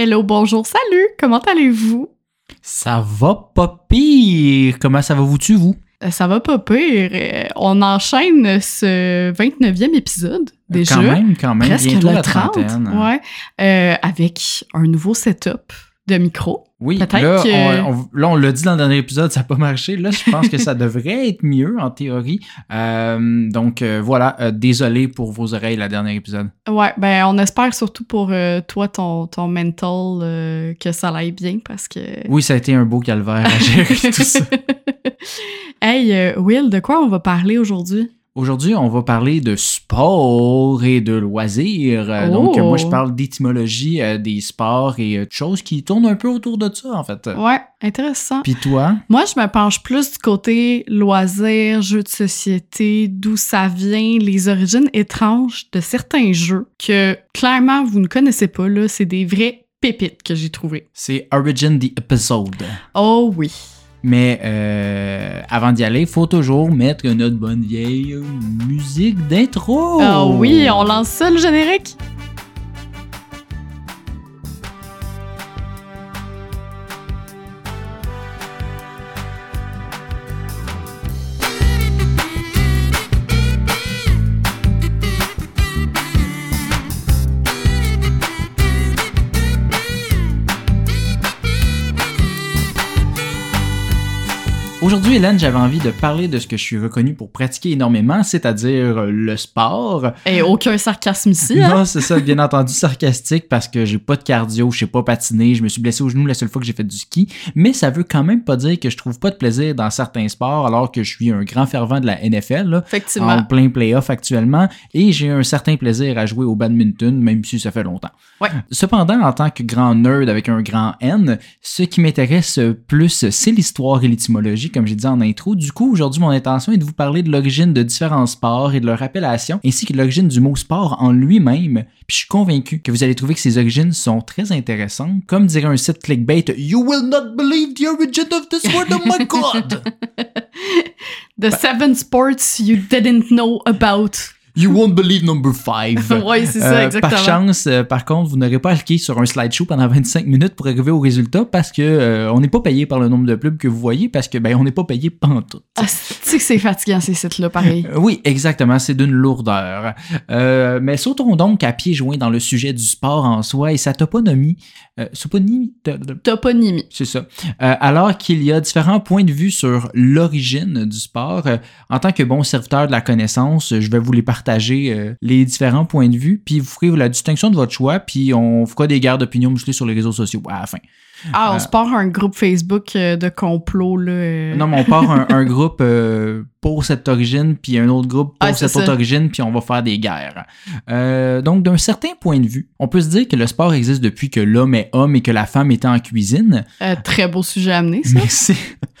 Hello, bonjour, salut, comment allez-vous? Ça va pas pire. Comment ça va vous-tu, vous? Euh, Ça va pas pire. Euh, On enchaîne ce 29e épisode déjà. Quand même, quand même. presque Bientôt le la 30, trentaine. ouais, euh, avec un nouveau setup de micro. Oui, là, que- on, on- là, on l'a dit dans le dernier épisode, ça n'a pas marché. Là, je pense que ça devrait être mieux en théorie. Euh, donc, euh, voilà. Euh, désolé pour vos oreilles, la dernière épisode. Ouais, ben on espère surtout pour toi, ton, ton mental, que ça aille bien parce que... Oui, ça a été un beau calvaire à gérer tout ça. hey, Will, de quoi on va parler aujourd'hui? Aujourd'hui, on va parler de sport et de loisirs. Euh, Oh. Donc, euh, moi, je parle d'étymologie euh, des sports et euh, de choses qui tournent un peu autour de ça, en fait. Ouais, intéressant. Puis toi? Moi, je me penche plus du côté loisirs, jeux de société, d'où ça vient, les origines étranges de certains jeux que clairement vous ne connaissez pas. Là, c'est des vrais pépites que j'ai trouvées. C'est Origin the Episode. Oh oui. Mais euh, avant d'y aller, il faut toujours mettre notre bonne vieille musique d'intro. Ah oui, on lance ça le générique? Aujourd'hui, Hélène, j'avais envie de parler de ce que je suis reconnu pour pratiquer énormément, c'est-à-dire le sport. Et aucun sarcasme ici, hein? Non, c'est ça, bien entendu sarcastique parce que j'ai pas de cardio, je sais pas patiner, je me suis blessé au genou la seule fois que j'ai fait du ski, mais ça veut quand même pas dire que je trouve pas de plaisir dans certains sports alors que je suis un grand fervent de la NFL, là, Effectivement. en plein playoff actuellement, et j'ai un certain plaisir à jouer au badminton, même si ça fait longtemps. Ouais. Cependant, en tant que grand nerd avec un grand N, ce qui m'intéresse plus, c'est l'histoire et l'étymologie, comme j'ai dit en intro. Du coup, aujourd'hui, mon intention est de vous parler de l'origine de différents sports et de leur appellation, ainsi que de l'origine du mot sport en lui-même. Puis je suis convaincu que vous allez trouver que ces origines sont très intéressantes. Comme dirait un site clickbait, You will not believe the origin of this word, oh my god! The seven sports you didn't know about. You won't believe number five. ouais, c'est ça, Euh, exactement. Par chance, euh, par contre, vous n'aurez pas à cliquer sur un slideshow pendant 25 minutes pour arriver au résultat parce que euh, on n'est pas payé par le nombre de pubs que vous voyez parce que ben on n'est pas payé pantoute. Ah, tu sais que c'est fatigant, ces sites-là, pareil? Oui, exactement, c'est d'une lourdeur. Euh, mais sautons donc à pieds joints dans le sujet du sport en soi et sa toponymie. Euh, toponymie, to- to- Toponymie. c'est ça. Euh, alors qu'il y a différents points de vue sur l'origine du sport, en tant que bon serviteur de la connaissance, je vais vous les partager, euh, les différents points de vue, puis vous ferez la distinction de votre choix, puis on fera des guerres d'opinion musclées sur les réseaux sociaux à la fin. Ah, on Euh, se part un groupe Facebook euh, de complot, là. Non, mais on part un, un groupe pour cette origine, puis un autre groupe pour Ah, cette autre ça. origine, puis on va faire des guerres. Euh, donc, d'un certain point de vue, on peut se dire que le sport existe depuis que l'homme est homme et que la femme était en cuisine. Euh, très beau sujet à amener, ça. C'est...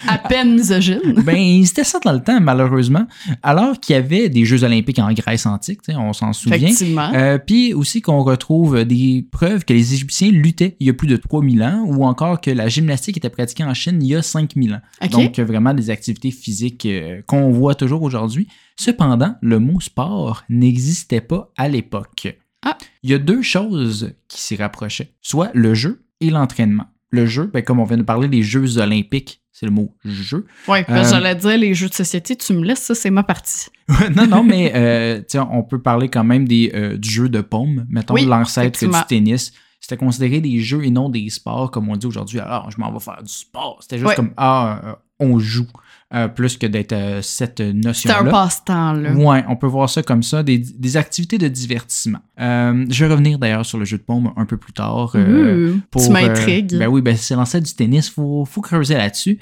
À peine misogyne. Ben, c'était ça dans le temps, malheureusement. Alors qu'il y avait des Jeux olympiques en Grèce antique, tu sais, on s'en souvient. Effectivement. Euh, Puis aussi qu'on retrouve des preuves que les Égyptiens luttaient il y a plus de 3000 ans, ou encore que la gymnastique était pratiquée en Chine il y a 5000 ans. OK. Donc, vraiment des activités physiques euh, qu'on voit toujours aujourd'hui. Cependant, le mot sport n'existait pas à l'époque. Ah. Il y a deux choses qui s'y rapprochaient, soit le jeu et l'entraînement. Le jeu, ben, comme on vient de parler des Jeux olympiques, c'est le mot jeu. parce que euh, j'allais dire, les jeux de société, tu me laisses, ça, c'est ma partie. non, non, mais euh, tiens, on peut parler quand même des, euh, du jeu de paume, mettons Oui, l'ancêtre du tennis. C'était considéré des jeux et non des sports, comme on dit aujourd'hui. Alors, je m'en vais faire du sport. C'était juste Ouais. comme, ah, euh, on joue, euh, plus que d'être euh, cette C'est un notion-là. passe-temps, là. Ouais, on peut voir ça comme ça, des, des activités de divertissement. Euh, je vais revenir d'ailleurs sur le jeu de paume un peu plus tard. Ouh, pour, tu m'intrigues. ben oui, ben c'est l'ancêtre du tennis, faut, faut creuser là-dessus.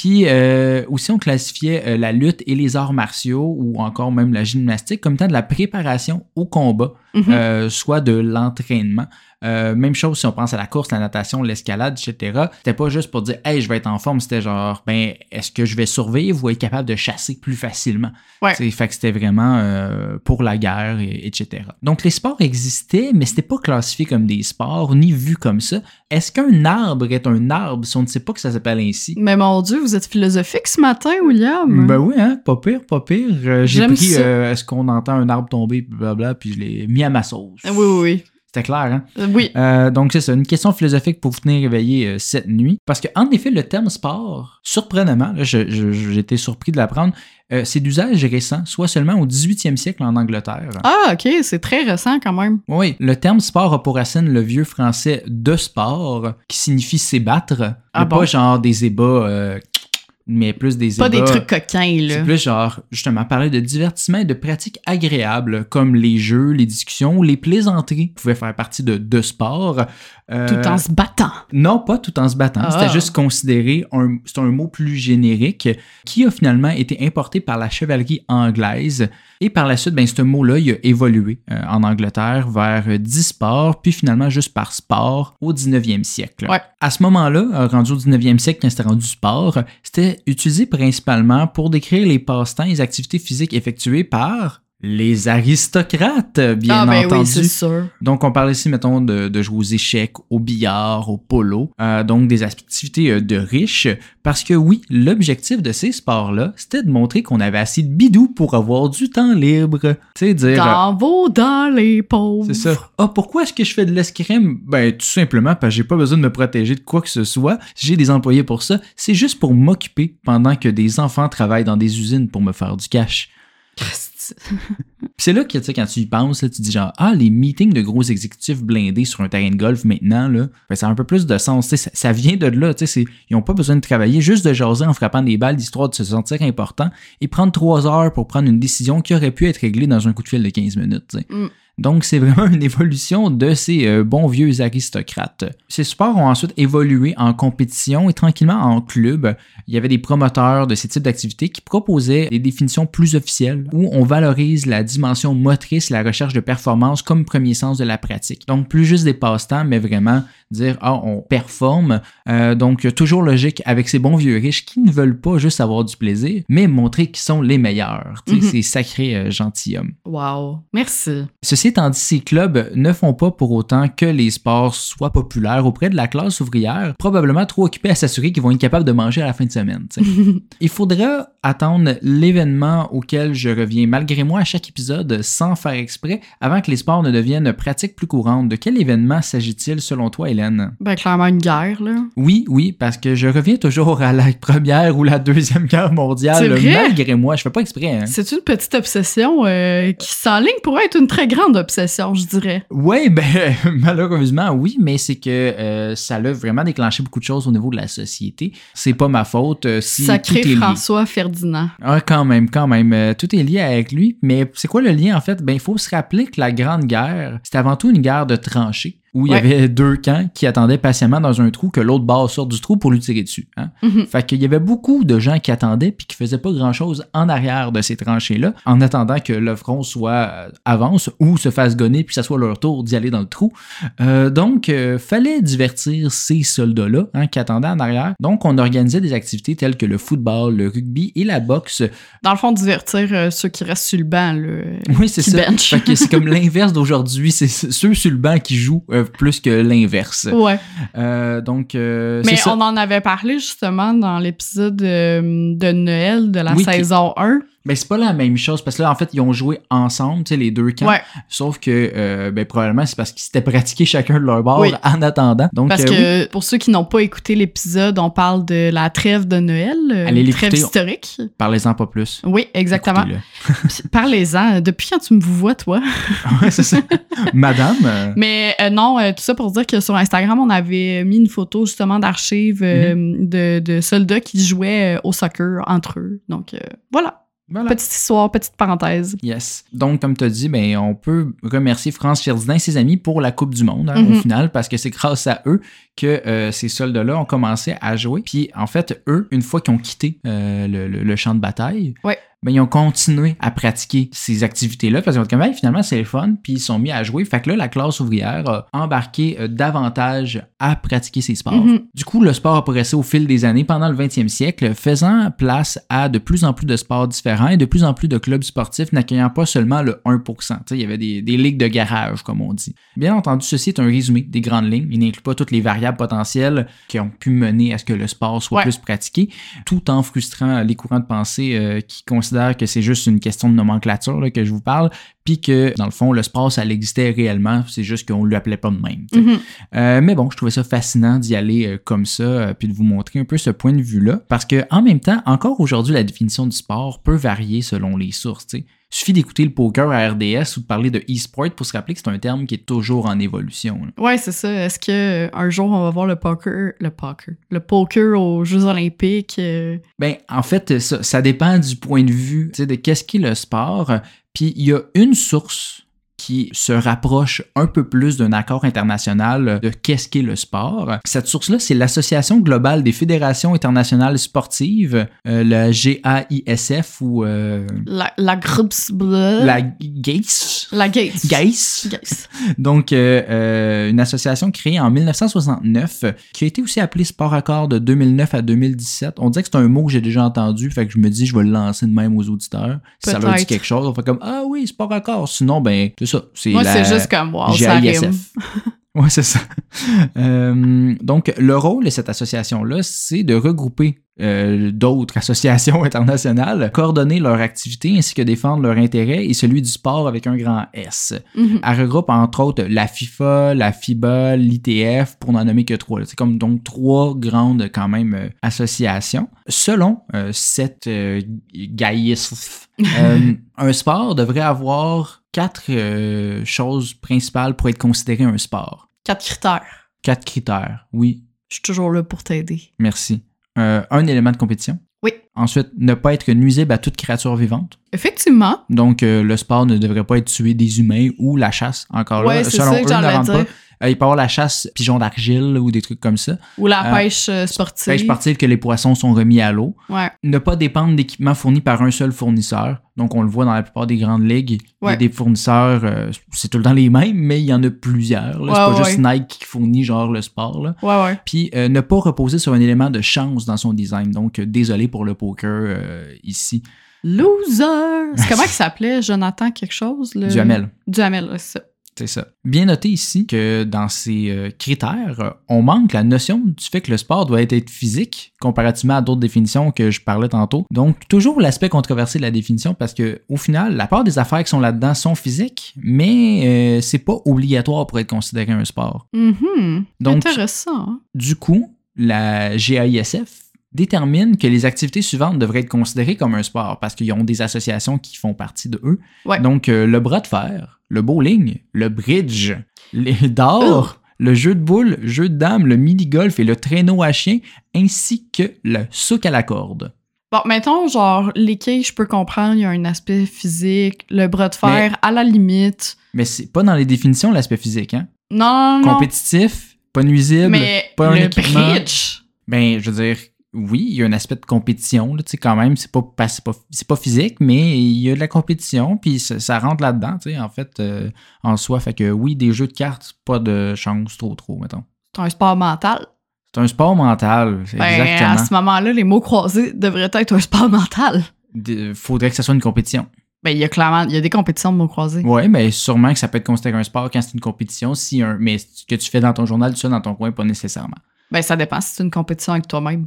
Puis euh, aussi, on classifiait euh, la lutte et les arts martiaux, ou encore même la gymnastique, comme étant de la préparation au combat, euh, soit de l'entraînement. Euh, même chose si on pense à la course, la natation, l'escalade, etc. C'était pas juste pour dire Hey, je vais être en forme, c'était genre ben est-ce que je vais survivre ou être capable de chasser plus facilement? Ouais. T'sais, Fait que c'était vraiment euh, pour la guerre, et- etc. Donc les sports existaient, mais c'était pas classifié comme des sports, ni vu comme ça. Est-ce qu'un arbre est un arbre si on ne sait pas que ça s'appelle ainsi? Mais mon Dieu, vous êtes philosophique ce matin, William. Ben oui, hein, pas pire, pas pire. Euh, J'ai pris est-ce qu'on entend un arbre tomber, blablabla, puis je l'ai mis à ma sauce. Oui, oui, oui. C'était clair, hein? Euh, Oui. Euh, donc, c'est ça, une question philosophique pour vous tenir réveillé euh, cette nuit. Parce que, en effet, le terme sport, surprenamment, été surpris de l'apprendre, euh, c'est d'usage récent, soit seulement au 18e siècle en Angleterre. Ah, ok, c'est très récent quand même. Oui, le terme sport a pour racine le vieux français de sport, qui signifie s'ébattre. Ah bon? pas genre des ébats, mais plus des Pas des trucs coquins, là. C'est plus genre, justement, parler de divertissement et de pratiques agréables, comme les jeux, les discussions ou les plaisanteries pouvaient faire partie de, de sport. Euh, Tout en se battant. non, pas tout en se battant. Ah. C'était juste considéré un, c'est un mot plus générique qui a finalement été importé par la chevalerie anglaise. Et par la suite, ben, ce mot-là, il a évolué euh, en Angleterre vers 10 sports, puis finalement juste par sport au 19e siècle. Ouais. À ce moment-là, euh, rendu au 19e siècle, quand c'était rendu sport, c'était utilisé principalement pour décrire les passe-temps et les activités physiques effectuées par les aristocrates, bien ah, ben entendu. sûr. Donc, on parle ici, mettons, de, de jouer aux échecs, au billard, au polo, euh, donc des activités euh, de riches, parce que oui, l'objectif de ces sports-là, c'était de montrer qu'on avait assez de bidou pour avoir du temps libre. Tu sais, dire... euh, Dans vos dans les pauvres. c'est ça. Ah, pourquoi est-ce que je fais de l'escrime? Ben, tout simplement parce que j'ai pas besoin de me protéger de quoi que ce soit. J'ai des employés pour ça. C'est juste pour m'occuper pendant que des enfants travaillent dans des usines pour me faire du cash. C'est là que, tu sais, quand tu y penses, là, tu dis genre, ah, les meetings de gros exécutifs blindés sur un terrain de golf maintenant, là, ben, ça a un peu plus de sens. Tu sais, Ça, ça vient de là. tu sais, c'est- Ils n'ont pas besoin de travailler, juste de jaser en frappant des balles, d'histoire de se sentir important et prendre trois heures pour prendre une décision qui aurait pu être réglée dans un coup de fil de 15 minutes. tu sais. Mm. Donc, c'est vraiment une évolution de ces euh, bons vieux aristocrates. Ces sports ont ensuite évolué en compétition et tranquillement en club. Il y avait des promoteurs de ces types d'activités qui proposaient des définitions plus officielles où on valorise la dimension motrice la recherche de performance comme premier sens de la pratique. Donc, plus juste des passe-temps, mais vraiment dire, ah, on performe. Euh, donc, toujours logique avec ces bons vieux riches qui ne veulent pas juste avoir du plaisir, mais montrer qu'ils sont les meilleurs. Tu sais. Ces sacrés euh, gentilshommes. Wow. Merci. Ceci étant dit, ces clubs ne font pas pour autant que les sports soient populaires auprès de la classe ouvrière, probablement trop occupés à s'assurer qu'ils vont être capables de manger à la fin de semaine. Il faudra attendre l'événement auquel je reviens malgré moi à chaque épisode sans faire exprès avant que les sports ne deviennent pratiques plus courantes. De quel événement s'agit-il selon toi, Hélène? Ben, clairement, une guerre, là. Oui, oui, parce que je reviens toujours à la première ou la deuxième guerre mondiale, C'est vrai? malgré moi. Je fais pas exprès. Hein. C'est une petite obsession euh, qui s'enligne pour être une très grande obsession, je dirais. Oui, ben malheureusement, oui, mais c'est que euh, ça a vraiment déclenché beaucoup de choses au niveau de la société. C'est pas ma faute euh, si Sacré tout est lié. François Ferdinand. Ah, quand même, quand même. euh, tout est lié avec lui. Mais c'est quoi le lien, en fait? Ben, il faut se rappeler que la Grande Guerre, c'était avant tout une guerre de tranchées où il y avait deux camps qui attendaient patiemment dans un trou que l'autre bord sorte du trou pour lui tirer dessus. Hein? Mhm. Fait qu'il y avait beaucoup de gens qui attendaient puis qui faisaient pas grand-chose en arrière de ces tranchées-là, en attendant que le front soit euh, avance ou se fasse gonner puis ça soit leur tour d'y aller dans le trou. Euh, donc, euh, fallait divertir ces soldats-là hein, qui attendaient en arrière. Donc, on organisait des activités telles que le football, le rugby et la boxe. Dans le fond, divertir euh, ceux qui restent sur le banc, là. Oui, c'est ça. bench. Fait que c'est comme l'inverse d'aujourd'hui. C'est ceux sur le banc qui jouent euh, plus que l'inverse. Ouais. Euh, donc, euh, Mais ça. on en avait parlé justement dans l'épisode euh, de Noël de la Oui, saison 1. Mais c'est pas la même chose parce que là, en fait, ils ont joué ensemble, tu sais, les deux camps. Ouais, Sauf que, euh, ben, probablement, c'est parce qu'ils s'étaient pratiqués chacun de leur bord Oui. en attendant. Donc, parce euh, oui. que pour ceux qui n'ont pas écouté l'épisode, on parle de la trêve de Noël, euh, Allez une trêve historique. parlez-en pas plus. Oui, exactement. Parlez-en. Depuis quand tu me vous vois, toi? ouais, c'est ça. Madame, euh, Mais non, tout ça pour dire que sur Instagram, on avait mis une photo justement d'archives Mm-hmm. de, de soldats qui jouaient au soccer entre eux. Donc euh, voilà, voilà. petite histoire, petite parenthèse. Yes. Donc, comme tu as dit, ben, on peut remercier France Ferdinand et ses amis pour la Coupe du Monde, hein, Mhm. au final, parce que c'est grâce à eux que euh, ces soldats-là ont commencé à jouer. Puis, en fait, eux, une fois qu'ils ont quitté euh, le, le- le champ de bataille, Ouais. Ben, ils ont continué à pratiquer ces activités-là parce qu'ils ont dit, comme, Hey, finalement, c'est le fun, puis ils sont mis à jouer. Fait que là, la classe ouvrière a embarqué euh, davantage à pratiquer ces sports. Mhm. Du coup, le sport a progressé au fil des années pendant le 20e siècle, faisant place à de plus en plus de sports différents et de plus en plus de clubs sportifs n'accueillant pas seulement le 1%. Tu sais, il y avait des, des ligues de garage, comme on dit. Bien entendu, ceci est un résumé des grandes lignes. Il n'inclut pas toutes les variables potentielles qui ont pu mener à ce que le sport soit Ouais. plus pratiqué, tout en frustrant les courants de pensée euh, qui considèrent considère que c'est juste une question de nomenclature là, que je vous parle, puis que dans le fond, le sport, ça existait réellement, c'est juste qu'on ne l'appelait pas de même. Mhm. Euh, mais bon, je trouvais ça fascinant d'y aller euh, comme ça, euh, puis de vous montrer un peu ce point de vue-là, parce que en même temps, encore aujourd'hui, la définition du sport peut varier selon les sources. Suffit d'écouter le poker à RDS ou de parler de e-sport pour se rappeler que c'est un terme qui est toujours en évolution. là. Ouais, c'est ça. Est-ce que euh, un jour on va voir le poker, le poker, le poker aux Jeux Olympiques euh, Ben, en fait, ça, ça dépend du point de vue tu sais, de qu'est-ce qu'est le sport. Puis il y a une source qui se rapproche un peu plus d'un accord international de qu'est-ce qu'est le sport. Cette source-là, c'est l'Association globale des fédérations internationales sportives, euh, le GAISF ou euh, la, la Grups la GAIS. la. GAIS. Gates. Donc, euh, euh, une association créée en 1969 euh, qui a été aussi appelée Sport Accord de 2009 à 2017. On dirait que c'est un mot que j'ai déjà entendu, fait que je me dis je vais le lancer de même aux auditeurs. Si ça leur dit quelque chose, on fait comme Ah oui, Sport Accord. Sinon, ben, c'est ça. Moi, la c'est juste comme wow, ça rime. C'est ça. Euh, donc, le rôle de cette association-là, c'est de regrouper euh, d'autres associations internationales, coordonner leur activité ainsi que défendre leur intérêt et celui du sport avec un grand S. Mhm. Elle regroupe entre autres la FIFA, la FIBA, l'ITF, pour n'en nommer que trois. C'est comme donc trois grandes quand même euh, associations. Selon cette euh, un sport devrait avoir quatre euh, choses principales pour être considéré un sport. Quatre critères. Quatre critères, oui, Je suis toujours là pour t'aider. merci. Euh, un élément de compétition? Oui. Ensuite, ne pas être nuisible à toute créature vivante. Effectivement. Donc, euh, le sport ne devrait pas être tuer des humains ou la chasse, encore Ouais, là. Selon ça que eux, ne rentre pas. Euh, il peut y avoir la chasse pigeon d'argile ou des trucs comme ça. Ou la Euh, pêche sportive. Pêche sportive que les poissons sont remis à l'eau. Ouais. Ne pas dépendre d'équipements fournis par un seul fournisseur. Donc, on le voit dans la plupart des grandes ligues. Il y a des fournisseurs, euh, c'est tout le temps les mêmes, mais il y en a plusieurs. C'est pas juste. Nike qui fournit genre le sport. Là. Puis ne pas reposer sur un élément de chance dans son design. Donc, désolé pour le poker euh, ici. Loser! C'est comment il s'appelait? Jonathan quelque chose? Le... Duhamel. Duhamel, c'est ça. C'est ça. Bien noté ici que dans ces euh, critères, euh, on manque la notion du fait que le sport doit être physique comparativement à d'autres définitions que je parlais tantôt. Donc, toujours l'aspect controversé de la définition parce que au final, la part des affaires qui sont là-dedans sont physiques, mais euh, c'est pas obligatoire pour être considéré un sport. Donc- Intéressant. hein? Du coup, la GAISF détermine que les activités suivantes devraient être considérées comme un sport parce qu'ils ont des associations qui font partie de eux. Ouais. Donc, euh, le bras de fer, le bowling, le bridge, les dards, le jeu de boules, le jeu de dames, le mini-golf et le traîneau à chien, ainsi que le souk à la corde. Bon, mettons, genre, les quilles, je peux comprendre, il y a un aspect physique, le bras de fer, à la limite. Mais c'est pas dans les définitions l'aspect physique, hein? Non, non, non. Compétitif, pas nuisible, mais pas un le équipement. bridge, Ben, je veux dire, oui, il y a un aspect de compétition, là, tu sais, quand même, c'est pas, pas- c'est pas, physique, mais il y a de la compétition, puis ça, ça rentre là-dedans, tu sais, en fait, euh, en soi. Fait que oui, des jeux de cartes, pas de chance trop, trop, mettons. c'est un sport mental. C'est un sport mental, Ben, à exactement. ce moment-là, les mots croisés devraient être un sport mental. De- faudrait que ça soit une compétition. Ben, il y a clairement, il y a des compétitions de mots croisés. Ouais, mais sûrement que ça peut être considéré un sport quand c'est une compétition, si un, mais ce que tu fais dans ton journal, tout ça dans ton coin, pas nécessairement. Ben, ça dépend si c'est une compétition avec toi-même.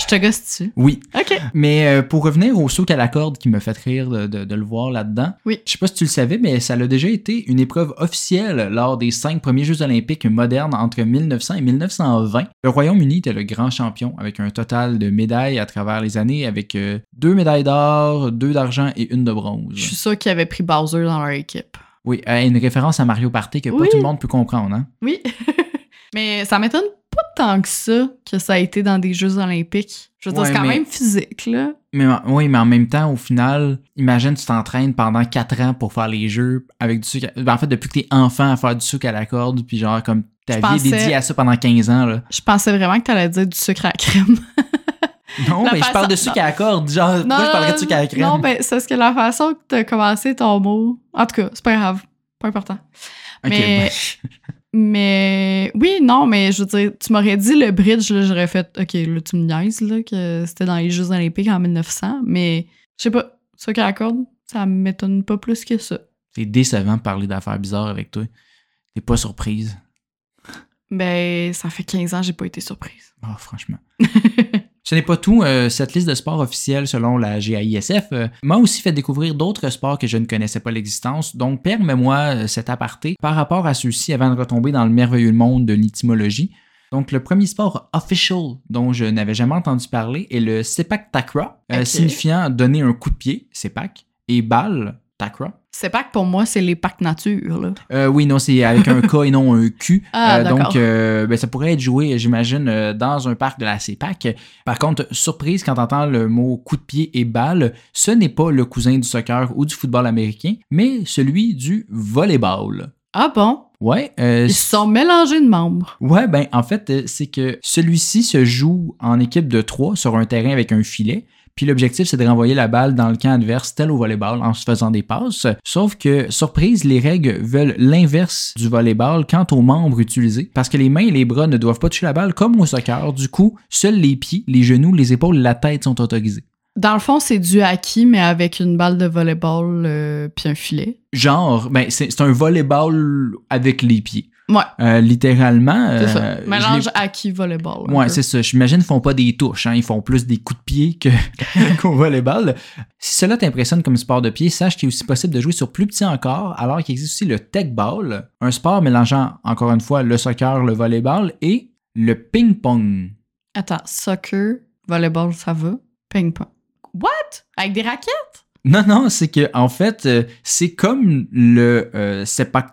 Je te gosse dessus. Oui, OK. Mais euh, pour revenir au souk à la corde qui me fait rire de, de- de le voir là-dedans, Oui. je sais pas si tu le savais, mais ça a déjà été une épreuve officielle lors des cinq premiers Jeux olympiques modernes entre 1900 et 1920. Le Royaume-Uni était le grand champion avec un total de médailles à travers les années avec euh, deux médailles d'or, deux d'argent et une de bronze. Je suis sûre qu'ils avaient pris Bowser dans leur équipe. Oui, euh, une référence à Mario Party que Oui. pas tout le monde peut comprendre. Hein? Oui. Mais ça m'étonne tant que ça que ça a été dans des Jeux olympiques. Je veux dire, c'est quand mais- même physique, là. Mais oui, mais en même temps, au final, imagine tu t'entraînes pendant 4 ans pour faire les jeux avec du sucre. à- ben, en fait, depuis que t'es enfant à faire du sucre à la corde, puis genre comme ta Je vie est dédiée à ça pendant 15 ans. Là. Je pensais vraiment que t'allais dire du sucre à la crème. Non, La mais je parle de sucre à la corde. Genre, pourquoi je parlerais de sucre à la crème? Non, ben, c'est parce que la façon que t'as commencé ton mot. En tout cas, c'est pas grave. Pas important. Ok, mais- Mais oui, non, mais je veux dire, tu m'aurais dit le bridge, là, j'aurais fait, OK, là, tu me niaises, là, que c'était dans les Jeux olympiques en 1900, mais je sais pas, ça qu'à la corde, ça m'étonne pas plus que ça. C'est décevant de parler d'affaires bizarres avec toi. T'es pas surprise. Ben, ça fait 15 ans, j'ai pas été surprise. Ah, franchement. Ce n'est pas tout, euh, cette liste de sports officiels selon la GAISF euh, m'a aussi fait découvrir d'autres sports que je ne connaissais pas l'existence, donc permets-moi euh, cet aparté par rapport à ceux-ci avant de retomber dans le merveilleux monde de l'étymologie. Donc, le premier sport official dont je n'avais jamais entendu parler est le sepak Ok. signifiant donner un coup de pied, sepak, et balle, takraw. C'est pour moi, c'est les parcs nature, là. Euh, oui, non, c'est avec un K et non un Q. Ah, Euh, donc, euh, ben, ça pourrait être joué, j'imagine, euh, dans un parc de la CEPAC. Par contre, surprise quand t'entends le mot coup de pied et balle, ce n'est pas le cousin du soccer ou du football américain, mais celui du volleyball. Ah bon? Ouais, euh, Ils sont mélangés de membres. Ouais, ben en fait, c'est que celui-ci se joue en équipe de trois sur un terrain avec un filet. Puis l'objectif, c'est de renvoyer la balle dans le camp adverse, tel au volleyball, en se faisant des passes. Sauf que, surprise, les règles veulent l'inverse du volleyball quant aux membres utilisés. Parce que les mains et les bras ne doivent pas toucher la balle comme au soccer. Du coup, seuls les pieds, les genoux, les épaules et la tête sont autorisés. Dans le fond, c'est du hockey, mais avec une balle de volleyball euh, puis un filet? Genre, ben c'est un volleyball avec les pieds. Ouais, Euh, littéralement. c'est euh, ça. l'ai- Mélange hockey-volleyball. un Ouais, c'est ça. J'imagine qu'ils font pas des touches, hein. ils font plus des coups de pied que qu'au volleyball. Si cela t'impressionne comme sport de pied, sache qu'il est aussi possible de jouer sur plus petit encore, alors qu'il existe aussi le tech ball, un sport mélangeant encore une fois le soccer, le volleyball et le ping-pong. Attends, soccer, volleyball, ça va? Ping-pong. What? Avec des raquettes? Non, non, c'est que en fait, euh, c'est comme le euh, sepak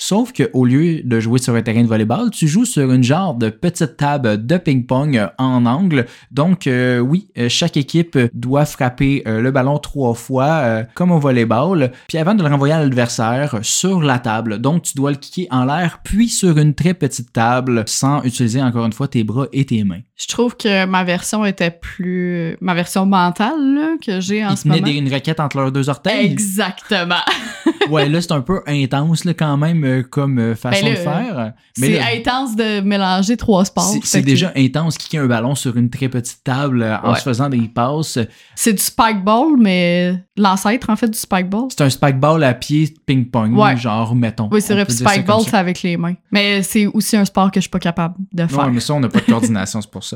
sauf qu'au lieu de jouer sur un terrain de volleyball, tu joues sur une genre de petite table de ping-pong en angle. Donc euh, oui, euh, chaque équipe doit frapper euh, le ballon trois fois, comme au volleyball, puis avant de le renvoyer à l'adversaire sur la table. Donc tu dois le kicker en l'air, puis sur une très petite table, sans utiliser encore une fois tes bras et tes mains. Je trouve que ma version était plus... Ma version mentale, là, que j'ai en Ils ce moment. des- une raquette entre leurs deux orteils. Exactement. ouais, là, c'est un peu intense, là, quand même, euh, comme euh, façon Ben de faire. C'est là, intense de mélanger trois sports. c'est- que déjà intense kicker un ballon sur une très petite table euh, en Ouais. se faisant des passes. C'est du spikeball, mais l'ancêtre, en fait, du spikeball. C'est un spikeball à pied ping-pong, Ouais. genre, mettons. Oui, c'est vrai. Spikeball, c'est avec les mains. Mais c'est aussi un sport que je suis pas capable de faire. Ouais, mais ça, on n'a pas de coordination, c'est pour ça.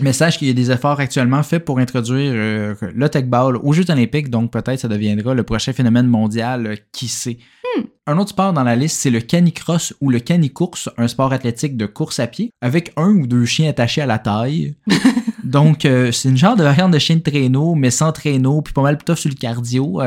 Mais sache qu'il y a des efforts actuellement faits pour introduire euh, le tech ball aux Jeux olympiques, donc peut-être ça deviendra le prochain phénomène mondial, euh, qui sait. Hmm. Un autre sport dans la liste, c'est le canicross ou le canicourse, un sport athlétique de course à pied, avec un ou deux chiens attachés à la taille. donc, euh, c'est une genre de variante de chien de traîneau, mais sans traîneau, puis pas mal tough sur le cardio.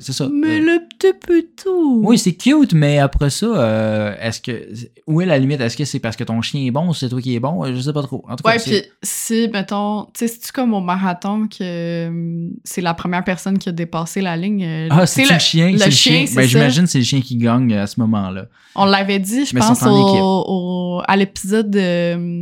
c'est ça. Mais Euh, le petit putou. oui, c'est cute, mais après ça, euh, est-ce que. Où est la limite? Est-ce que c'est parce que ton chien est bon ou c'est toi qui est bon? Euh, Je sais pas trop. En tout cas, Ouais, c'est- puis si, mettons, tu sais, c'est-tu comme au marathon que hum, c'est la première personne qui a dépassé la ligne? euh, Ah, c'est le, le chien? le c'est chien, c'est Ben, j'imagine que c'est le chien qui gagne à ce moment-là. On l'avait dit, je Mais pense, au, au- à l'épisode de,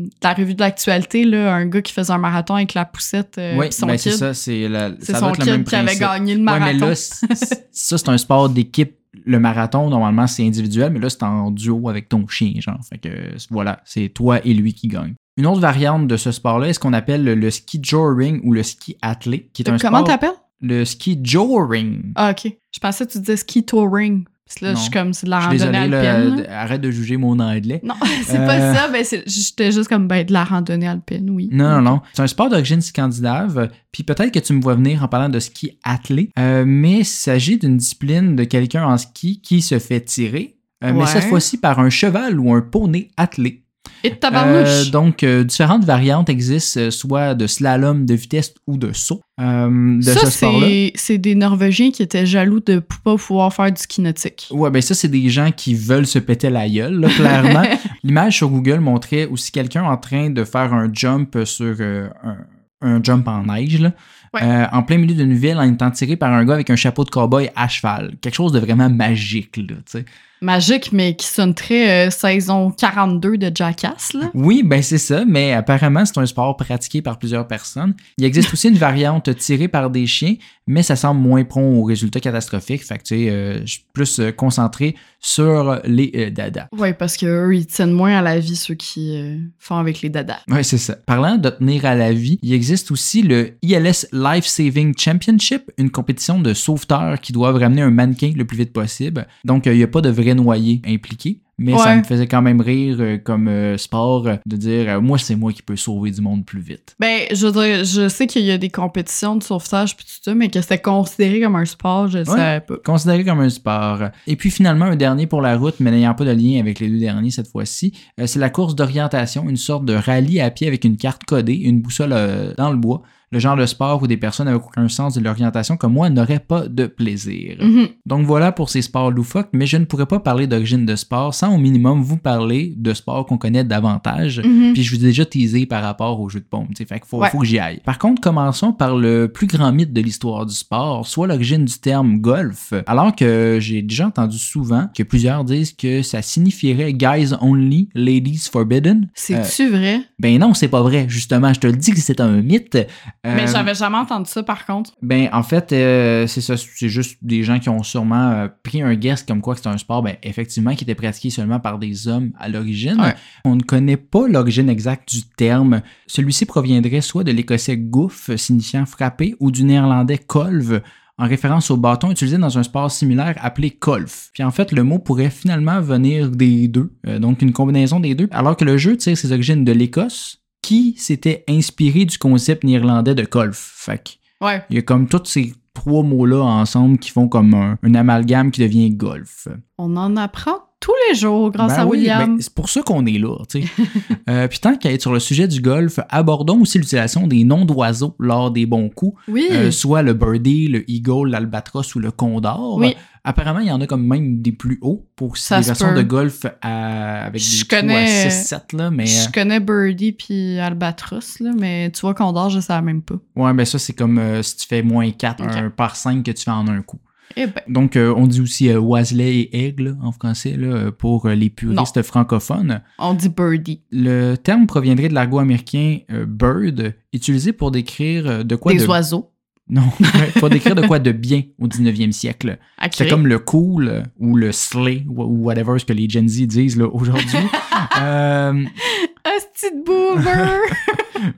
de la revue de l'actualité, là, un gars qui faisait un marathon avec la poussette, euh, oui, ben, c'est ça. C'est la- C'est son doit être le même kid qui avait principe. gagné le Ouais, marathon. mais là, c'est- c'est- ça, c'est un sport d'équipe. Le marathon, normalement, c'est individuel, mais là, c'est en duo avec ton chien, genre. Fait que voilà, c'est toi et lui qui gagnent. Une autre variante de ce sport-là est ce qu'on appelle le, le ski joring ou le ski athlé, qui est un Comment sport... t'appelles? Le ski joring. Ah, ok. Je pensais que tu disais ski touring. Parce que là, Non. je suis comme, c'est de la randonnée désolé, alpine. là. arrête de juger mon anglais. Non, c'est Euh, pas ça. Ben, j'étais juste comme, ben, de la randonnée alpine, oui. Non, non, non. C'est un sport d'origine scandinave. Puis peut-être que tu me vois venir en parlant de ski attelé, euh, mais il s'agit d'une discipline de quelqu'un en ski qui se fait tirer, euh, mais cette fois-ci par un cheval ou un poney attelé. Et de tabarnouche. Euh, donc, euh, différentes variantes existent, euh, soit de slalom, de vitesse ou de saut euh, de ça, ce c'est, des Norvégiens qui étaient jaloux de p- pas pouvoir faire du ski nautique. Ouais, ben ça, c'est des gens qui veulent se péter la gueule, là, clairement. L'image sur Google montrait aussi quelqu'un en train de faire un jump sur euh, un, un jump en neige, là, Ouais. euh, en plein milieu d'une ville en étant tiré par un gars avec un chapeau de cowboy à cheval. Quelque chose de vraiment magique, là, tu sais. Magique, mais qui sonne très euh, saison 42 de Jackass, là. Oui, ben c'est ça, mais apparemment, c'est un sport pratiqué par plusieurs personnes. Il existe aussi une variante tirée par des chiens, mais ça semble moins prompt aux résultats catastrophiques. Fait que, tu sais, euh, je suis plus euh, concentré sur les euh, dadas. Ouais, parce qu'eux, ils tiennent moins à la vie, ceux qui euh, font avec les dadas. Oui, c'est ça. Parlant de tenir à la vie, il existe aussi le ILS Life Saving Championship, une compétition de sauveteurs qui doivent ramener un mannequin le plus vite possible. Donc, il n'y a pas de vrai noyé impliqué. Mais Ouais. ça me faisait quand même rire euh, comme euh, sport euh, de dire moi, c'est moi qui peux sauver du monde plus vite. Ben, je veux dire, je sais qu'il y a des compétitions de sauvetage puis tout ça, mais que c'était considéré comme un sport, je le savais pas. Considéré comme un sport. Et puis finalement, un dernier pour la route, mais n'ayant pas de lien avec les deux derniers cette fois-ci, c'est la course d'orientation, une sorte de rallye à pied avec une carte codée, une boussole dans le bois. Le genre de sport où des personnes avec aucun sens de l'orientation comme moi n'auraient pas de plaisir. Mhm. Donc voilà pour ces sports loufoques, mais je ne pourrais pas parler d'origine de sport sans au minimum vous parler de sports qu'on connaît davantage. Mhm. Puis je vous ai déjà teasé par rapport au jeu de sais, fait qu'il faut, Ouais. faut que j'y aille. Par contre, commençons par le plus grand mythe de l'histoire du sport, soit l'origine du terme golf. Alors que j'ai déjà entendu souvent que plusieurs disent que ça signifierait guys only, ladies forbidden. Euh, C'est-tu vrai? ben non, c'est pas vrai. Justement, je te le dis que c'est un mythe. Mais Euh, j'avais jamais entendu ça, par contre. ben, en fait, euh, c'est ça. C'est juste des gens qui ont sûrement euh, pris un guess comme quoi que c'est un sport, ben, effectivement, qui était pratiqué seulement par des hommes à l'origine. Ouais. On ne connaît pas l'origine exacte du terme. Celui-ci proviendrait soit de l'écossais goof, signifiant frapper, ou du néerlandais kolv, en référence au bâton utilisé dans un sport similaire appelé golf. Puis en fait, le mot pourrait finalement venir des deux, euh, donc une combinaison des deux, alors que le jeu tire ses origines de l'Écosse, qui s'était inspiré du concept néerlandais de golf. Fait que Ouais. il y a comme tous ces trois mots-là ensemble qui font comme un, un amalgame qui devient golf. On en apprend tous les jours grâce Ben à oui, William. ben, c'est pour ça qu'on est là, tu sais. Euh, puis tant qu'à être sur le sujet du golf, abordons aussi l'utilisation des noms d'oiseaux lors des bons coups, oui. euh, soit le birdie, le eagle, l'albatros ou le condor. Oui. Apparemment, il y en a comme même des plus hauts pour Ça des versions peut. de golf à- avec Je des trous connais- à 6-7, là, mais... Je euh, connais Birdie puis Albatros, là, mais tu vois, Condor, je savais même pas. Ouais, ben ça, c'est comme euh, si tu fais moins 4, Ok. un par 5 que tu fais en un coup. Eh ben, Donc, euh, on dit aussi euh, oiselet et aigle en français là, euh, pour euh, les puristes francophones. on dit Birdie. Le terme proviendrait de l'argot américain euh, bird, utilisé pour décrire euh, de quoi Des de... oiseaux. Non, ouais, pour décrire de quoi de bien au 19e siècle. C'est comme le cool euh, ou le slay ou whatever ce que les Gen Z disent aujourd'hui. Euh, Asti de boomer!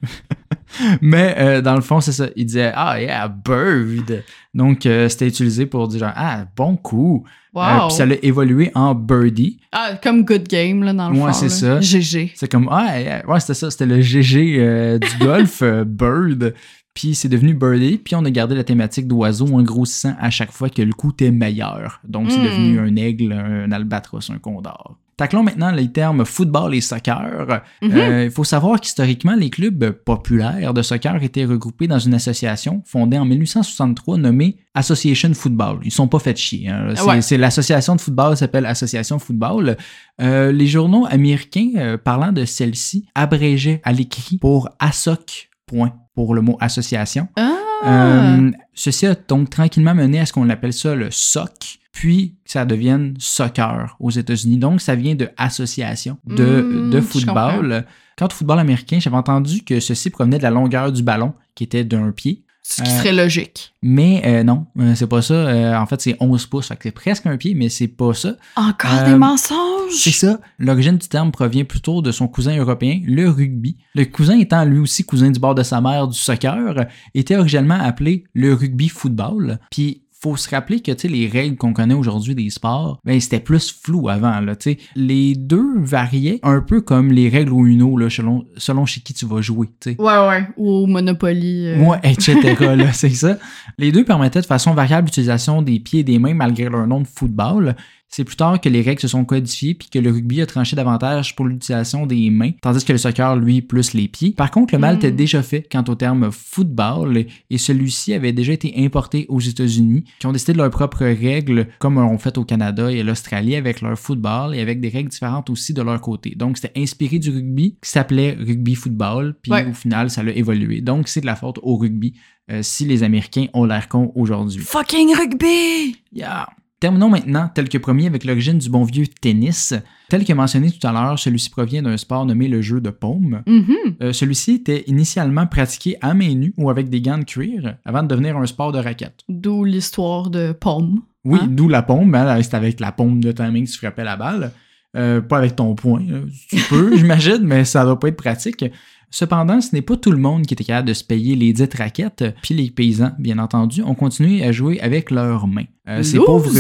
mais euh, dans le fond, c'est ça. Il disait Ah yeah, bird. Donc, euh, c'était utilisé pour dire genre, Ah, bon coup. Euh, Wow! puis ça l'a évolué en birdie. Ah, comme Good Game, là, dans le Ouais, fond. c'est là. ça. GG. C'est comme, ah, yeah, ouais, c'était ça, c'était le GG du golf, Bird. Puis c'est devenu Birdie, puis on a gardé la thématique d'oiseau en grossissant à chaque fois que le coup était meilleur. Donc c'est Mm. devenu un aigle, un albatros, un condor. Taclons maintenant les termes football et soccer. Mhm. Euh, Il faut savoir qu'historiquement, les clubs populaires de soccer étaient regroupés dans une association fondée en 1863 nommée Association Football. Ils sont pas fait chier. hein. C'est Ouais. l'association de football s'appelle Association Football. Euh, les journaux américains euh, parlant de celle-ci abrégeaient à l'écrit pour ASOC, point, pour le mot association. Ah! Euh, ceci a donc tranquillement mené à ce qu'on appelle ça le SOC, puis que ça devienne soccer aux États-Unis. Donc, ça vient de association de, Hmm, de football. Quant au football américain, j'avais entendu que ceci provenait de la longueur du ballon, qui était d'un pied. Ce qui Euh, serait logique. Mais euh, non, euh, c'est pas ça. Euh, en fait, c'est 11 pouces, fait que c'est presque un pied, mais c'est pas ça. Encore euh, des mensonges! C'est ça. L'origine du terme provient plutôt de son cousin européen, le rugby. Le cousin étant lui aussi cousin du bord de sa mère du soccer, était originellement appelé le rugby football. Puis faut se rappeler que les règles qu'on connaît aujourd'hui des sports, ben c'était plus flou avant. Là, les deux variaient un peu comme les règles au Uno là, selon, selon chez qui tu vas jouer. Ouais, ouais. Ou au Monopoly. euh. Ouais, etc. là, c'est ça. Les deux permettaient de façon variable l'utilisation des pieds et des mains malgré leur nom de football. C'est plus tard que les règles se sont codifiées puis que le rugby a tranché davantage pour l'utilisation des mains, tandis que le soccer, lui, plus les pieds. Par contre, le mal Mm. était déjà fait quant au terme football et celui-ci avait déjà été importé aux États-Unis, qui ont décidé de leurs propres règles, comme on fait au Canada et à l'Australie avec leur football et avec des règles différentes aussi de leur côté. Donc, c'était inspiré du rugby qui s'appelait rugby football, puis Ouais. au final, ça l'a évolué. Donc, c'est de la faute au rugby euh, si les Américains ont l'air cons aujourd'hui. Fucking rugby! Yeah. Terminons maintenant, tel que promis, avec l'origine du bon vieux tennis. Tel que mentionné tout à l'heure, celui-ci provient d'un sport nommé le jeu de paume. Mhm. Euh, celui-ci était initialement pratiqué à main nue ou avec des gants de cuir avant de devenir un sport de raquette. D'où l'histoire de Pomme. Oui, Hein? d'où la paume, hein, c'est avec la paume de ta main que tu frappais la balle. Euh, pas avec ton poing. Tu peux, j'imagine, mais ça doit pas être pratique. Cependant, ce n'est pas tout le monde qui était capable de se payer les dites raquettes, puis les paysans, bien entendu, ont continué à jouer avec leurs mains. Euh, ces pauvres!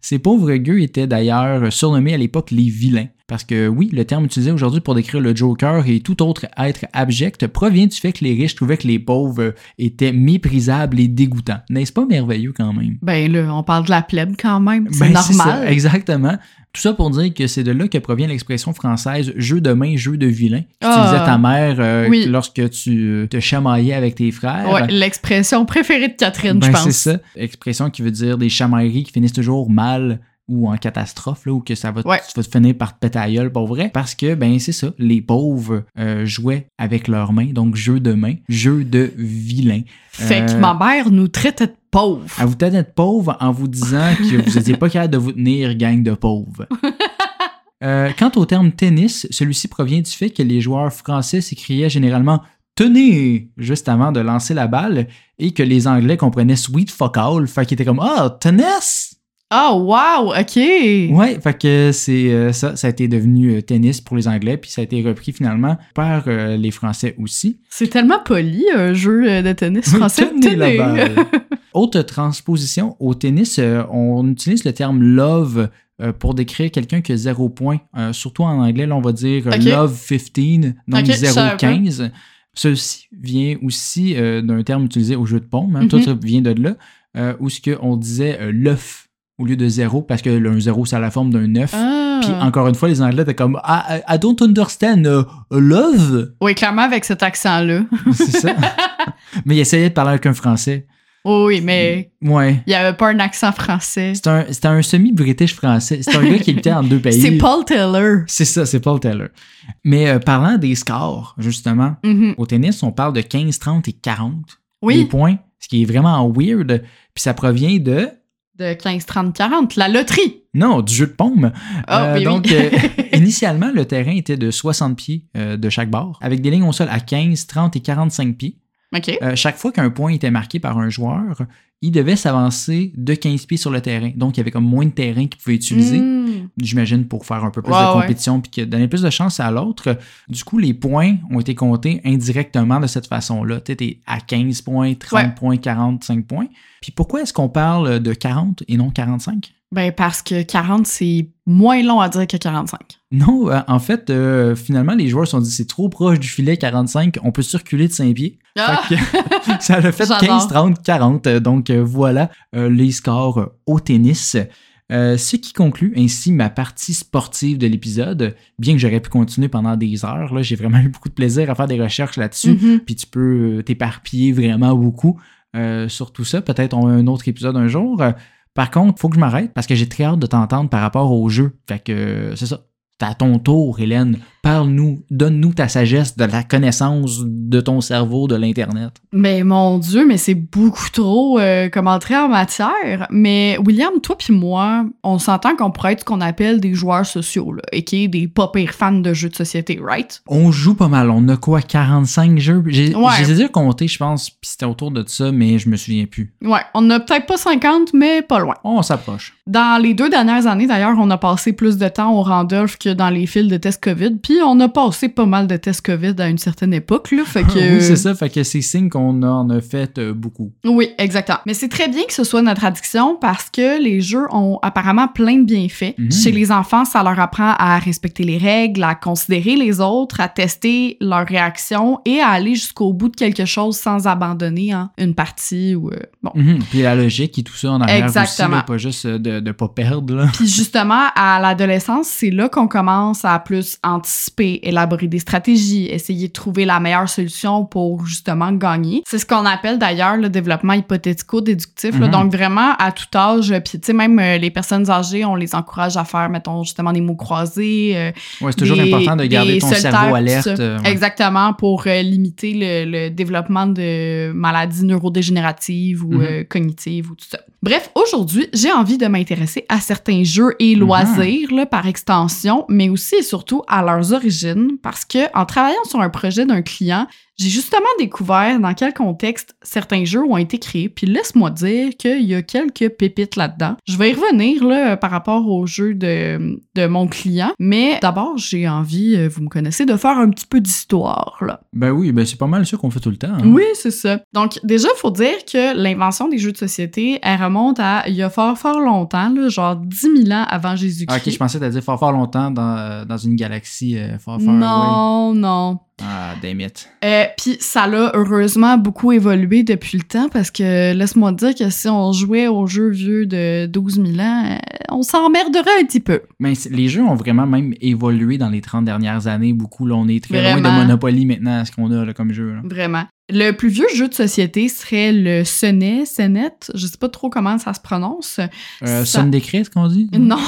Ces pauvres gueux étaient d'ailleurs surnommés à l'époque les vilains. Parce que oui, le terme utilisé aujourd'hui pour décrire le Joker et tout autre être abject provient du fait que les riches trouvaient que les pauvres étaient méprisables et dégoûtants. N'est-ce pas merveilleux quand même? Ben là, on parle de la plèbe quand même, c'est Ben, normal. ça, exactement. Tout ça pour dire que c'est de là que provient l'expression française jeu de main, jeu de vilain. Tu Ah. disais ta mère euh, Oui. lorsque tu euh, te chamaillais avec tes frères. Ouais, l'expression préférée de Catherine, Ben, je pense. c'est ça. Expression qui veut dire des chamailleries qui finissent toujours mal ou en catastrophe, là, ou que ça va, Ouais. tu vas te finir par te péter la gueule, pour vrai. Parce que, ben, c'est ça, les pauvres euh, jouaient avec leurs mains, donc jeu de main, jeu de vilain. Fait que Euh, ma mère nous traitait de pauvres. Elle vous t'a d'être pauvre en vous disant que vous n'étiez pas capable de vous tenir, gang de pauvres. Euh, quant au terme tennis, celui-ci provient du fait que les joueurs français s'écriaient généralement Tenez juste avant de lancer la balle et que les Anglais comprenaient sweet fuck all, fait qu'ils étaient comme Ah, tennis! Oh, wow, OK. Ouais, fait que c'est euh, ça, ça a été devenu euh, tennis pour les Anglais, puis ça a été repris finalement par euh, les Français aussi. C'est tellement poli, un jeu de tennis français. Tenez Tenez. Autre transposition, au tennis, on utilise le terme love pour décrire quelqu'un qui a zéro point. Euh, surtout en anglais, là, on va dire love 15, donc Ok, je savais pas. 0,15. Ceci vient aussi euh, d'un terme utilisé au jeu de paume. hein. Mhm. Tout ça vient de là, où ce que on disait l'œuf au lieu de zéro, parce que le- un zéro, c'est à la forme d'un œuf. Ah. Puis encore une fois, les Anglais étaient comme I, I- don't understand uh, love. Oui, clairement, avec cet accent-là. C'est ça. Mais il essayait de parler avec un Français. Oh, oui, mais Ouais. il n'y avait pas un accent français. C'est un, un semi-british français. C'est un gars qui était en deux pays. C'est Paul Taylor. C'est ça, c'est Paul Taylor. Mais euh, parlant des scores, justement, Mhm. au tennis, on parle de 15, 30 et 40 des Oui, points, ce qui est vraiment weird. Puis ça provient de... de 15, 30, 40. La loterie. Non, du jeu de paume. Ah, Euh, oui, oui. donc, euh, initialement, le terrain était de 60 pieds euh, de chaque bord, avec des lignes au sol à 15, 30 et 45 pieds. OK. Euh, chaque fois qu'un point était marqué par un joueur, il devait s'avancer de 15 pieds sur le terrain. Donc, il y avait comme moins de terrain qu'il pouvait utiliser. Mm. j'imagine, pour faire un peu plus Ouais, de compétition puis donner plus de chance à l'autre. Du coup, les points ont été comptés indirectement de cette façon-là. Tu es à 15 points, 30 Ouais. points, 45 points. Puis pourquoi est-ce qu'on parle de 40 et non 45? Ben, parce que 40, c'est moins long à dire que 45. Non, euh, en fait, euh, finalement, les joueurs se sont dit c'est trop proche du filet 45, on peut circuler de 5 pieds. Ah! Fait que ça a fait J'adore. 15, 30, 40. Euh, Donc euh, voilà euh, les scores au tennis. Euh, ce qui conclut ainsi ma partie sportive de l'épisode. Bien que j'aurais pu continuer pendant des heures, là, j'ai vraiment eu beaucoup de plaisir à faire des recherches là-dessus. Mhm. Puis tu peux t'éparpiller vraiment beaucoup sur tout ça. Peut-être on a un autre épisode un jour. Par contre, faut que je m'arrête parce que j'ai très hâte de t'entendre par rapport au jeu. Fait que c'est ça. C'est à ton tour, Hélène. Parle-nous, donne-nous ta sagesse de la connaissance de ton cerveau de l'Internet. Mais mon Dieu, mais c'est beaucoup trop euh, comme entrée en matière. Mais William, toi puis moi, on s'entend qu'on pourrait être ce qu'on appelle des joueurs sociaux, là, et qui est des pas pires fans de jeux de société, right? On joue pas mal. On a quoi, 45 jeux? J'ai Ouais. déjà compté, je pense, puis c'était autour de ça, mais je me souviens plus. Ouais, on a peut-être pas 50, mais pas loin. On s'approche. Dans les deux dernières années, d'ailleurs, on a passé plus de temps au Randolph que dans les fils de tests COVID, puis on a passé pas mal de tests COVID à une certaine époque, là, fait que... oui, c'est ça. Fait que c'est signe qu'on en a fait euh, beaucoup. Oui, exactement. Mais c'est très bien que ce soit notre addiction parce que les jeux ont apparemment plein de bienfaits. Mhm. Chez les enfants, ça leur apprend à respecter les règles, à considérer les autres, à tester leurs réactions et à aller jusqu'au bout de quelque chose sans abandonner hein, une partie ou... euh, bon. Mhm. Puis la logique et tout ça en arrière aussi, Exactement. là, pas juste euh, de, de pas perdre. Là. Puis justement, à l'adolescence, c'est là qu'on commence à plus anticiper, élaborer des stratégies, essayer de trouver la meilleure solution pour justement gagner. C'est ce qu'on appelle d'ailleurs le développement hypothético-déductif. Mhm. Donc vraiment, à tout âge, puis tu sais, même euh, les personnes âgées, on les encourage à faire, mettons, justement des mots croisés. euh, Ouais, c'est toujours important de garder ton cerveau alerte. euh, ouais. Exactement, pour euh, limiter le, le développement de maladies neurodégénératives ou Mhm. cognitives ou tout ça. Bref, aujourd'hui, j'ai envie de m'intéresser à certains jeux et Mhm. loisirs, là, par extension, mais aussi et surtout à leurs origines, parce que en travaillant sur un projet d'un client, J'ai justement découvert dans quel contexte certains jeux ont été créés, puis laisse-moi dire qu'il y a quelques pépites là-dedans. Je vais y revenir là, par rapport au jeu de, de mon client, mais d'abord, j'ai envie, euh, vous me connaissez, de faire un petit peu d'histoire. là. Ben oui, ben c'est pas mal ça qu'on fait tout le temps. hein. Oui, c'est ça. Donc, déjà, il faut dire que l'invention des jeux de société, elle remonte à il y a fort, fort longtemps, là, genre 10 000 ans avant Jésus-Christ. ok, je pensais t'as dit fort fort longtemps dans, euh, dans une galaxie euh, away. non, non. Ah, damn it. Euh, Puis ça l'a heureusement beaucoup évolué depuis le temps parce que laisse-moi te dire que si on jouait aux jeux vieux de 12 000 ans, euh, on s'emmerderait un petit peu. Mais c'est- les jeux ont vraiment même évolué dans les 30 dernières années beaucoup. Là, on est très loin de Monopoly maintenant, ce qu'on a là, comme jeu. là. Vraiment. Le plus vieux jeu de société serait le Sonnet, Sonnet. Je sais pas trop comment ça se prononce. Euh, Ça- ce qu'on dit? Non,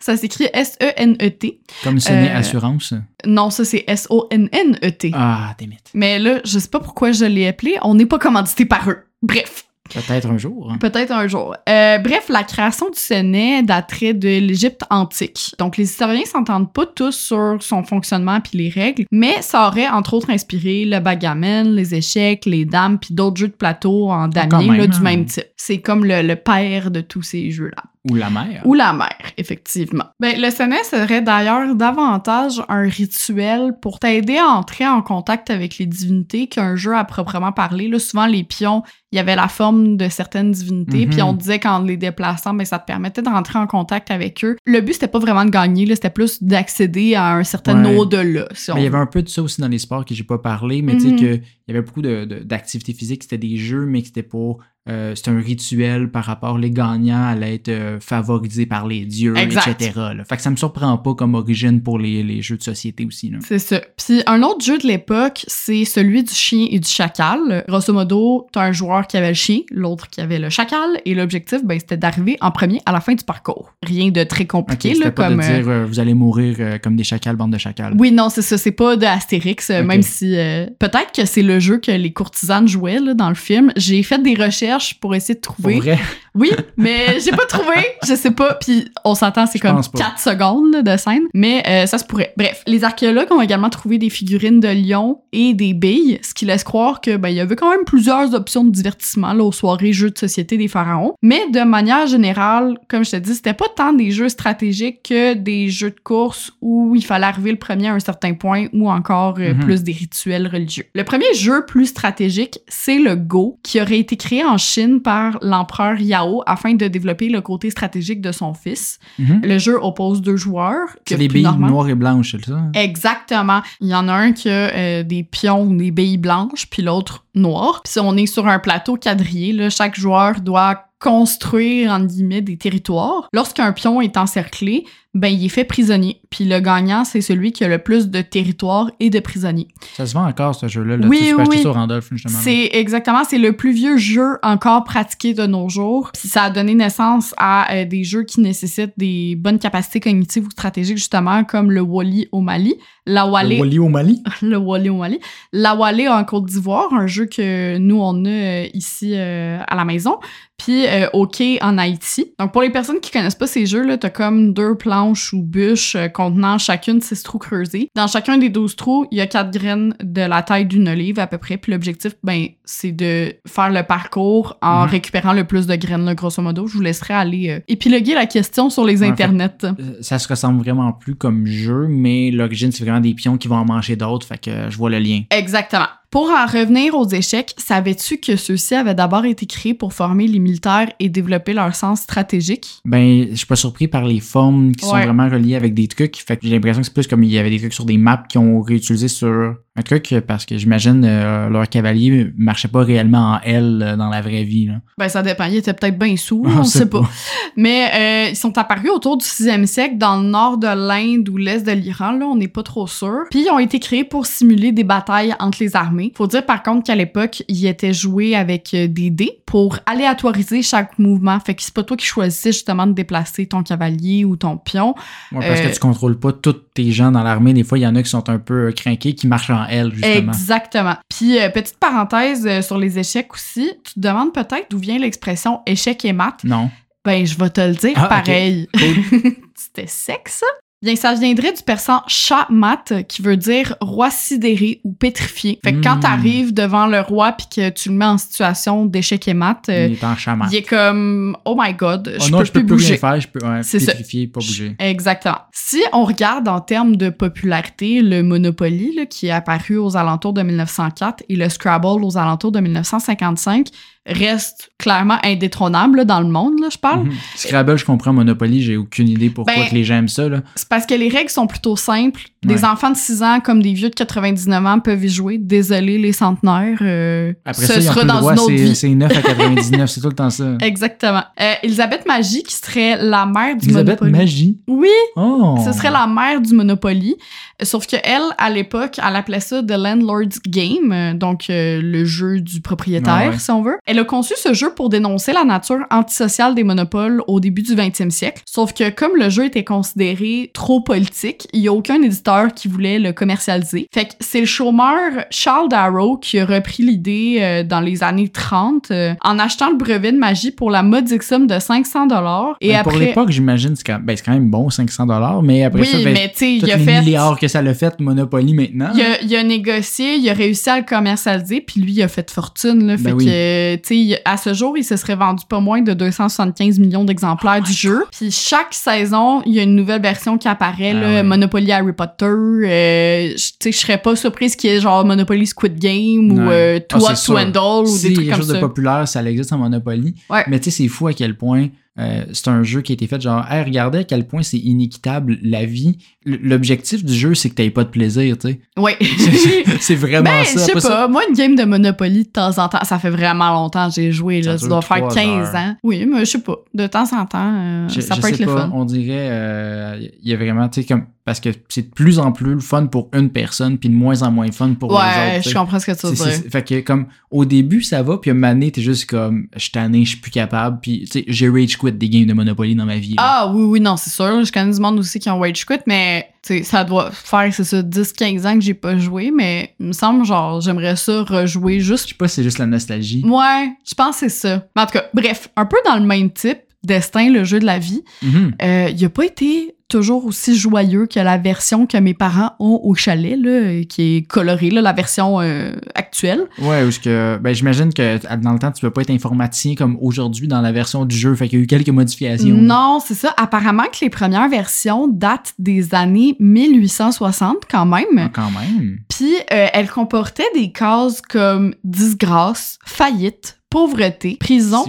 ça s'écrit S-E-N-E-T. Comme Sonnet Euh, Assurance? Non, ça c'est S-O-N-N-E-T. Ah, it. Mais là, je sais pas pourquoi je l'ai appelé. On n'est pas commandité par eux. Bref. Peut-être un jour. hein. Peut-être un jour. Euh, bref, la création du sonnet daterait de l'Égypte antique. Donc, les historiens s'entendent pas tous sur son fonctionnement puis les règles, mais ça aurait entre autres inspiré le bagamelle, les échecs, les dames puis d'autres jeux de plateau en damier là, du hein. même type. C'est comme le, le père de tous ces jeux-là. Ou la mer. Ou la mer, effectivement. Ben, le sonnet serait d'ailleurs davantage un rituel pour t'aider à entrer en contact avec les divinités qu'un jeu à proprement parler. Là, souvent, les pions, il y avait la forme de certaines divinités, Mhm. puis on disait qu'en les déplaçant, ben, ça te permettait de rentrer en contact avec eux. Le but, c'était pas vraiment de gagner, c'était plus d'accéder à un certain Ouais. au-delà, si il y avait un peu de ça aussi dans les sports que j'ai pas parlé, mais tu sais Mhm. que il y avait beaucoup de- de- d'activités physiques, c'était des jeux, mais c'était pas. euh, c'était un rituel par rapport les gagnants allaient être euh, favorisés par les dieux, Exact. etc. là. Fait que ça me surprend pas comme origine pour les, les jeux de société aussi. C'est ça. Puis un autre jeu de l'époque, c'est celui du chien et du chacal. Grosso modo, t'as un joueur qui avait le chien, l'autre qui avait le chacal, et l'objectif, ben, c'était d'arriver en premier à la fin du parcours. Rien de très compliqué, là, pas comme... de euh, dire euh, vous allez mourir comme des chacals, bande de chacals. Oui, non, c'est ça. C'est pas de Astérix, euh, Ok. même si peut-être que c'est le jeu que les courtisanes jouaient là, dans le film. J'ai fait des recherches pour essayer de Pour trouver. vrai? Oui, mais j'ai pas trouvé. Je sais pas. Puis on s'entend, c'est comme pense pas. 4 secondes là, de scène. Mais euh, ça se pourrait. Bref, les archéologues ont également trouvé des figurines de lions et des billes, ce qui laisse croire que ben, il y avait quand même plusieurs options de divertissement là, aux soirées jeux de société des pharaons. Mais de manière générale, comme je te dis, c'était pas tant des jeux stratégiques que des jeux de course où il fallait arriver le premier à un certain point ou encore euh, Mhm. plus des rituels religieux. Le premier jeu plus stratégique, c'est le Go, qui aurait été créé en Chine par l'empereur Yao afin de développer le côté stratégique de son fils. Mhm. Le jeu oppose deux joueurs. C'est des billes normal. noires et blanches, c'est ça? Exactement. Il y en a un qui a euh, des pions ou des billes blanches, puis l'autre noir. Puis si on est sur un plateau quadrillé, là, chaque joueur doit construire, entre guillemets, des territoires. Lorsqu'un pion est encerclé, ben, il est fait prisonnier. Puis le gagnant, c'est celui qui a le plus de territoires et de prisonniers. Ça se vend encore, ce jeu-là. là. Oui, Tu oui. au Randolph, justement. là. C'est exactement, c'est le plus vieux jeu encore pratiqué de nos jours. Puis ça a donné naissance à euh, des jeux qui nécessitent des bonnes capacités cognitives ou stratégiques, justement, comme le Wally au Mali, la Le Wally Wally au Mali? le Wally au Mali. La Wally en Côte d'Ivoire, un jeu que nous, on a euh, ici euh, à la maison. Puis euh, OK en Haïti. Donc, pour les personnes qui connaissent pas ces jeux-là, t'as comme deux planches ou bûches euh, contenant chacune six trous creusés. Dans chacun des 12 trous, il y a quatre graines de la taille d'une olive à peu près. Puis l'objectif, ben, c'est de faire le parcours en Mhm. récupérant le plus de graines, là, grosso modo. Je vous laisserai aller euh, épiloguer la question sur les internets. Euh, Ça se ressemble vraiment plus comme jeu, mais l'origine, c'est vraiment des pions qui vont en manger d'autres. Fait que je vois le lien. Exactement. Pour en revenir aux échecs, savais-tu que ceux-ci avaient d'abord été créés pour former les militaires et développer leur sens stratégique? Ben, je suis pas surpris par les formes qui sont vraiment reliées avec des trucs. Fait que j'ai l'impression que c'est plus comme il y avait des trucs sur des maps qui ont réutilisé sur un truc parce que j'imagine euh, leur cavalier marchait pas réellement en L euh, dans la vraie vie. Là. Ben, ça dépend. Ils étaient peut-être bien sous, On on sait sait pas. Mais euh, ils sont apparus autour du 6e siècle dans le nord de l'Inde ou l'est de l'Iran, là, on n'est pas trop sûr. Puis ils ont été créés pour simuler des batailles entre les armées. Faut dire par contre qu'à l'époque, ils étaient joués avec euh, des dés pour aléatoriser chaque mouvement. Fait que c'est pas toi qui choisissais justement de déplacer ton cavalier ou ton pion. Ouais, parce Euh, que tu contrôles pas tous tes gens dans l'armée. Des fois, il y en a qui sont un peu euh, craqués, qui marchent en L, justement. Exactement. Puis, euh, petite parenthèse euh, sur les échecs aussi, tu te demandes peut-être d'où vient l'expression échec et mat? Non. Ben, je vais te le dire Ah, pareil. Cool. C'était sec, ça? Bien, ça viendrait du persan Shamat, qui veut dire roi sidéré ou pétrifié. Fait que quand Mm. t'arrives devant le roi puis que tu le mets en situation d'échec et mat, euh, Il est en chaman. il est comme oh my god, Oh je non, peux je peux plus plus bouger. rien faire, je peux ouais, ça. pas bouger. Exactement. Si on regarde en termes de popularité, le Monopoly, là, qui est apparu aux alentours de 1904, et le Scrabble aux alentours de 1955, reste clairement indétrônable là, dans le monde, là, je parle. Mhm. Scrabble, je comprends. Monopoly, j'ai aucune idée pourquoi Ben, que les gens aiment ça. Là. C'est parce que les règles sont plutôt simples. Des Ouais. enfants de 6 ans comme des vieux de 99 ans peuvent y jouer. Désolé les centenaires. euh, Après ce ça, ils sera plus le dans droit, une c'est- vie. c'est 9 à 99, c'est tout le temps ça. Exactement. Euh, Elisabeth Magie, qui serait la mère du Elisabeth Monopoly. Magie. Oui, Oh! ce serait la mère du Monopoly. Euh, Sauf que elle, à l'époque, elle appelait ça The Landlord's Game, euh, donc euh, le jeu du propriétaire, Ah ouais. si on veut. Elle a conçu ce jeu pour dénoncer la nature antisociale des monopoles au début du 20e siècle. Sauf que comme le jeu était considéré trop politique, il y a aucun éditeur qui voulait le commercialiser. Fait que c'est le chômeur Charles Darrow qui a repris l'idée euh, dans les années 30 euh, en achetant le brevet de magie pour la modique somme de 500 dollars. Et Ben, après, Pour l'époque, j'imagine, c'est quand, ben, quand même bon, 500 mais après oui, ça, ben, mais il a les fait milliards que ça l'a fait, Monopoly maintenant. il a, il a négocié, il a réussi à le commercialiser, puis lui, il a fait fortune. Là, fait Ben oui. que, tu sais, il- à ce jour, il se serait vendu pas moins de 275 millions d'exemplaires Oh du jeu. Puis chaque saison, il y a une nouvelle version qui apparaît, Ah là, ouais. Monopoly Harry Potter. euh, je- tu sais, je serais pas surprise qu'il y ait genre Monopoly Squid Game ou euh, Ah, Too Hot c'est to sûr. Handle ou si des trucs quelque comme chose de ça. populaire, ça existe en Monopoly. Ouais. Mais tu sais, c'est fou à quel point euh, c'est un jeu qui a été fait genre, hey, regardez à quel point c'est inéquitable la vie. L'objectif du jeu, c'est que t'aies pas de plaisir, tu sais. Ouais. c'est vraiment Ben, ça. je sais ça- pas. Moi, une game de Monopoly, de temps en temps, ça fait vraiment longtemps que j'ai joué. Là. Ça doit faire trois 15 heures. ans. Oui, mais je sais pas. De temps en temps, euh, Je, ça je peut sais être le pas, fun. on dirait, euh, il y a vraiment, tu sais, comme, parce que c'est de plus en plus le fun pour une personne, puis de moins en moins fun pour les autres. Ouais, je comprends ce que tu veux dire. Fait que comme au début ça va puis à un moment donné t'es juste comme je suis tanné, je suis plus capable puis tu sais j'ai rage quit des games de Monopoly dans ma vie. là. Ah oui, oui, non, c'est sûr. Je connais du monde aussi qui ont wage quit, mais tu sais, ça doit faire, c'est ça, 10-15 ans que j'ai pas joué, mais il me semble, genre, j'aimerais ça rejouer Je juste. sais pas si c'est juste la nostalgie. Ouais, je pense que c'est ça. Mais en tout cas, bref, un peu dans le même type, Destin, le jeu de la vie, Mhm. euh, il a pas été toujours aussi joyeux que la version que mes parents ont au chalet, là, qui est colorée, là, la version euh, actuelle. Ouais, parce que ben j'imagine que dans le temps tu peux pas être informaticien comme aujourd'hui dans la version du jeu, fait qu'il y a eu quelques modifications. Non, c'est ça. Apparemment que les premières versions datent des années 1860 quand même. Ah, quand même. Puis euh, elles comportaient des cases comme disgrâce, faillite, pauvreté, prison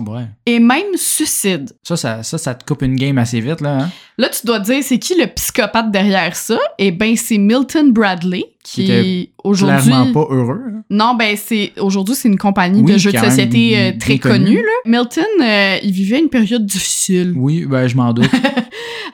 et même suicide. Ça, ça, ça, ça te coupe une game assez vite, là. Hein? Là, tu dois te dire, c'est qui le psychopathe derrière ça? Eh ben, c'est Milton Bradley, qui aujourd'hui... Clairement pas heureux. hein? Non, ben c'est aujourd'hui c'est une compagnie Oui, de jeux de société euh, bien très connue. connue. Là. Milton, euh, il vivait une période difficile. Oui, ben je m'en doute.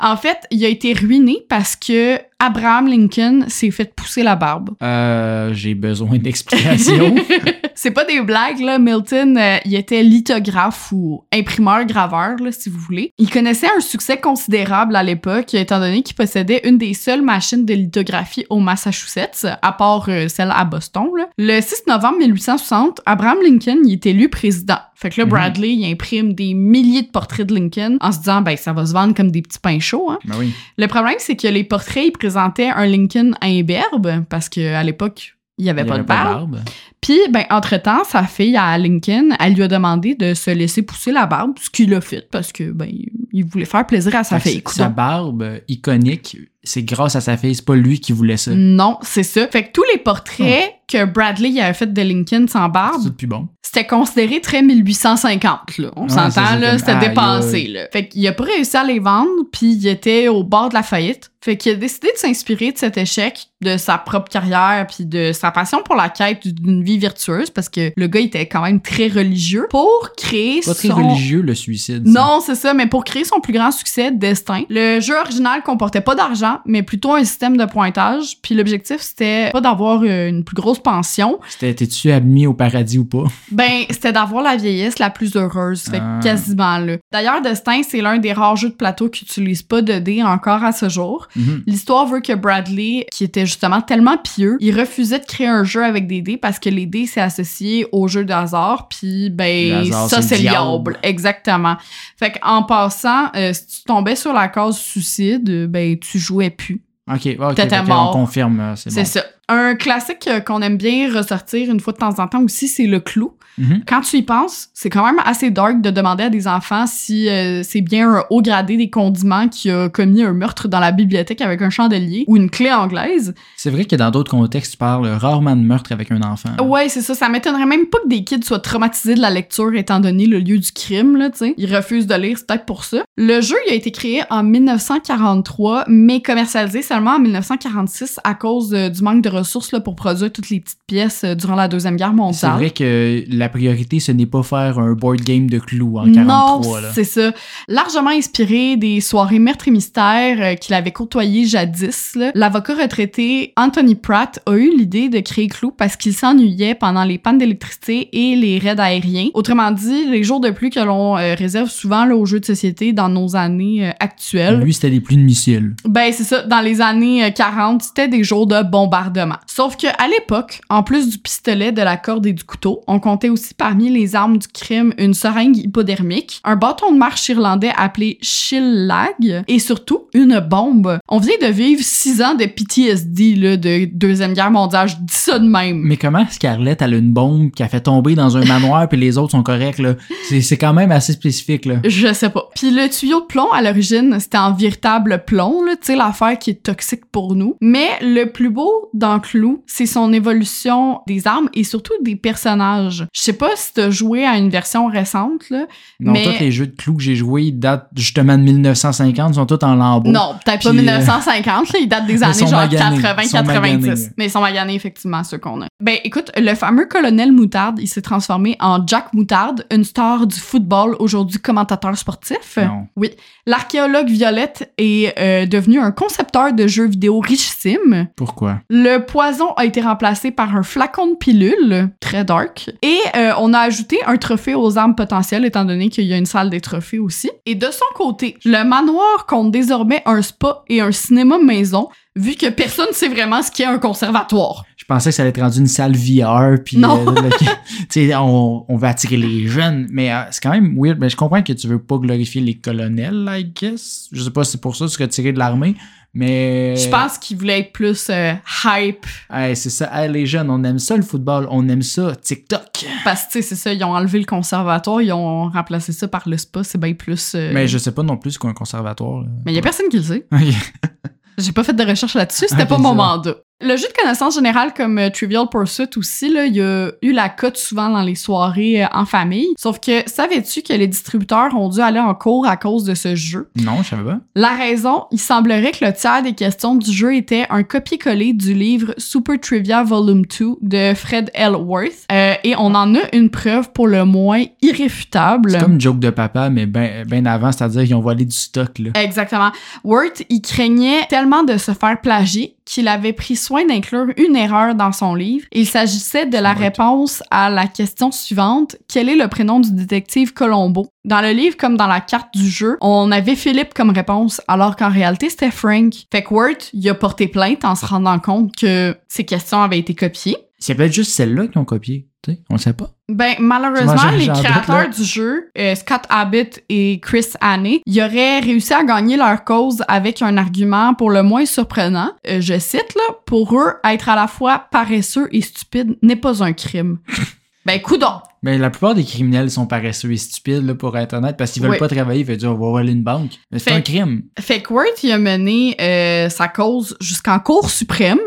En fait, il a été ruiné parce que Abraham Lincoln s'est fait pousser la barbe. Euh, j'ai besoin d'explications. c'est pas des blagues, là. Milton, euh, il était lithographe ou imprimeur-graveur, là, si vous voulez. Il connaissait un succès considérable à l'époque, étant donné qu'il possédait une des seules machines de lithographie au Massachusetts, à part euh, celle à Boston. là. Le 6 novembre 1860, Abraham Lincoln il est élu président. Fait que là, Mhm. Bradley, il imprime des milliers de portraits de Lincoln en se disant, ben, ça va se vendre comme des petits pains chauds, hein. ben oui. Le problème, c'est que les portraits, ils présentaient un Lincoln imberbe, parce qu'à l'époque, il n'y avait Il y pas avait de barbe. Puis, ben, entre-temps, sa fille, à Lincoln, elle lui a demandé de se laisser pousser la barbe, ce qu'il a fait, parce que, ben, il voulait faire plaisir à sa Fait fille. Sa coudonc. barbe euh, iconique, c'est grâce à sa fille, c'est pas lui qui voulait ça. Non, c'est ça. Fait que tous les portraits que Bradley avait fait de Lincoln sans barbe, bon. c'était considéré très 1850, là. On s'entend, là, c'était là. Fait qu'il a pas réussi à les vendre, puis il était au bord de la faillite. Fait qu'il a décidé de s'inspirer de cet échec, de sa propre carrière, puis de sa passion pour la quête d'une vie virtueuse, parce que le gars était quand même très religieux, pour créer Pas très son... religieux, le suicide. ça. Non, c'est ça, mais pour créer son plus grand succès, Destin, le jeu original comportait pas d'argent, mais plutôt un système de pointage. Puis l'objectif, c'était pas d'avoir euh, une plus grosse pension. C'était, t'es-tu admis au paradis ou pas? Ben, c'était d'avoir la vieillesse la plus heureuse, fait Ah. quasiment là. D'ailleurs, Destin, c'est l'un des rares jeux de plateau qui utilise pas de dés encore à ce jour. Mhm. L'histoire veut que Bradley, qui était justement tellement pieux, il refusait de créer un jeu avec des dés parce que les dés, c'est associé au jeu de hasard, puis ben, hasard, ça, c'est le le diable. diable. Exactement. Fait qu'en passant, euh, si tu tombais sur la case suicide, ben, tu jouais plus. Ok, ok, T'étais que mort. on confirme, euh, c'est C'est bon. ça. Un classique euh, qu'on aime bien ressortir une fois de temps en temps aussi, c'est le clou. Mhm. Quand tu y penses, c'est quand même assez dark de demander à des enfants si euh, c'est bien un haut gradé des condiments qui a commis un meurtre dans la bibliothèque avec un chandelier ou une clé anglaise. C'est vrai que dans d'autres contextes, tu parles rarement de meurtre avec un enfant. Ouais, c'est ça. Ça m'étonnerait même pas que des kids soient traumatisés de la lecture étant donné le lieu du crime, là, tu sais. Ils refusent de lire, c'est peut-être pour ça. Le jeu, il a été créé en 1943, mais commercialisé seulement en 1946 à cause euh, du manque de ressources là, pour produire toutes les petites pièces euh, durant la Deuxième Guerre C'est mondiale. vrai que la priorité, ce n'est pas faire un board game de clous en Non, 43. là. c'est ça. Largement inspiré des soirées meurtres et mystères euh, qu'il avait côtoyées jadis, l'avocat retraité Anthony Pratt a eu l'idée de créer Clou parce qu'il s'ennuyait pendant les pannes d'électricité et les raids aériens. Autrement dit, les jours de pluie que l'on euh, réserve souvent là, aux jeux de société dans nos années euh, actuelles. Lui, c'était des pluies de missiles. Ben, c'est ça. Dans les années euh, 40, c'était des jours de bombardement. Sauf que à l'époque, en plus du pistolet, de la corde et du couteau, on comptait aussi parmi les armes du crime une seringue hypodermique, un bâton de marche irlandais appelé Shillag et surtout une bombe. On vient de vivre six ans de PTSD là, de Deuxième Guerre mondiale. Je dis ça de même. Mais comment Scarlett, a une bombe qui a fait tomber dans un manoir puis les autres sont corrects, là? C'est, c'est quand même assez spécifique, là. Je sais pas. Puis le tuyau de plomb, à l'origine, c'était en véritable plomb, là, tu sais, l'affaire qui est toxique pour nous. Mais le plus beau dans Clou, c'est son évolution des armes et surtout des personnages. Je sais pas si t'as joué à une version récente, là. Non, Mais- tous les jeux de clous que j'ai joués, ils datent justement de 1950, ils sont tous en lambeaux. Non, peut-être pas Puis, euh, 1950, là, ils datent des années genre maganés. Ils sont 80-90. maganés. Mais ils sont maganés, effectivement, ceux qu'on a. Ben, écoute, le fameux colonel Moutarde, il s'est transformé en Jack Moutarde, une star du football, aujourd'hui commentateur sportif. Non. Oui. L'archéologue Violette est euh, devenu un concepteur de jeux vidéo richissime. Pourquoi? Le poison a été remplacé par un flacon de pilule, très dark. Et euh, on a ajouté un trophée aux armes potentielles, étant donné qu'il y a une salle des trophées aussi. Et de son côté, le manoir compte désormais un spa et un cinéma maison, vu que personne ne sait vraiment ce qu'est un conservatoire. Je pensais que ça allait être rendu une salle VR, puis Non. euh, le- on, on va attirer les jeunes, mais euh, c'est quand même weird. Mais je comprends que tu veux pas glorifier les colonels, I guess. Je sais pas si c'est pour ça que tu serais tiré de l'armée, mais... Je pense qu'il voulait être plus euh, hype, Hey, c'est ça. Hey, les jeunes, on aime ça le football, on aime ça TikTok. parce que tu sais, c'est ça, ils ont enlevé le conservatoire, ils ont remplacé ça par le spa, c'est bien plus... euh, Mais je sais pas non plus ce qu'un conservatoire. là. Mais il y a personne qui le sait. J'ai pas fait de recherche là-dessus, c'était Ok, pas mon mandat. Le jeu de connaissance générale comme euh, Trivial Pursuit aussi, là, il y a eu la cote souvent dans les soirées euh, en famille. Sauf que savais-tu que les distributeurs ont dû aller en cours à cause de ce jeu? Non, je savais pas. La raison, il semblerait que le tiers des questions du jeu était un copier-coller du livre Super Trivia Volume 2 de Fred L. Worth. Euh, et on en a une preuve pour le moins irréfutable. C'est comme joke de papa, mais ben, ben avant, c'est-à-dire qu'ils ont volé du stock, là. Exactement. Worth, il craignait tellement de se faire plagier qu'il avait pris soin d'inclure une erreur dans son livre. Il s'agissait de la réponse à la question suivante. Quel est le prénom du détective Colombo? Dans le livre comme dans la carte du jeu, on avait Philippe comme réponse, alors qu'en réalité, c'était Frank. Fait que Worth, il a porté plainte en se rendant compte que ses questions avaient été copiées. C'est peut-être juste celle-là qu'ils ont copié. On le sait pas. Ben, malheureusement, les doute, créateurs du jeu, euh, Scott Abbott et Chris Haney, ils auraient réussi à gagner leur cause avec un argument pour le moins surprenant. Euh, je cite, là, pour eux, être à la fois paresseux et stupide n'est pas un crime. ben, coudon! Mais la plupart des criminels sont paresseux et stupides, là, pour être honnête, parce qu'ils veulent Oui. pas travailler, ils veulent dire, on va voler une banque. Mais c'est un crime, Fait que Worth, il a mené euh, sa cause jusqu'en Cour suprême.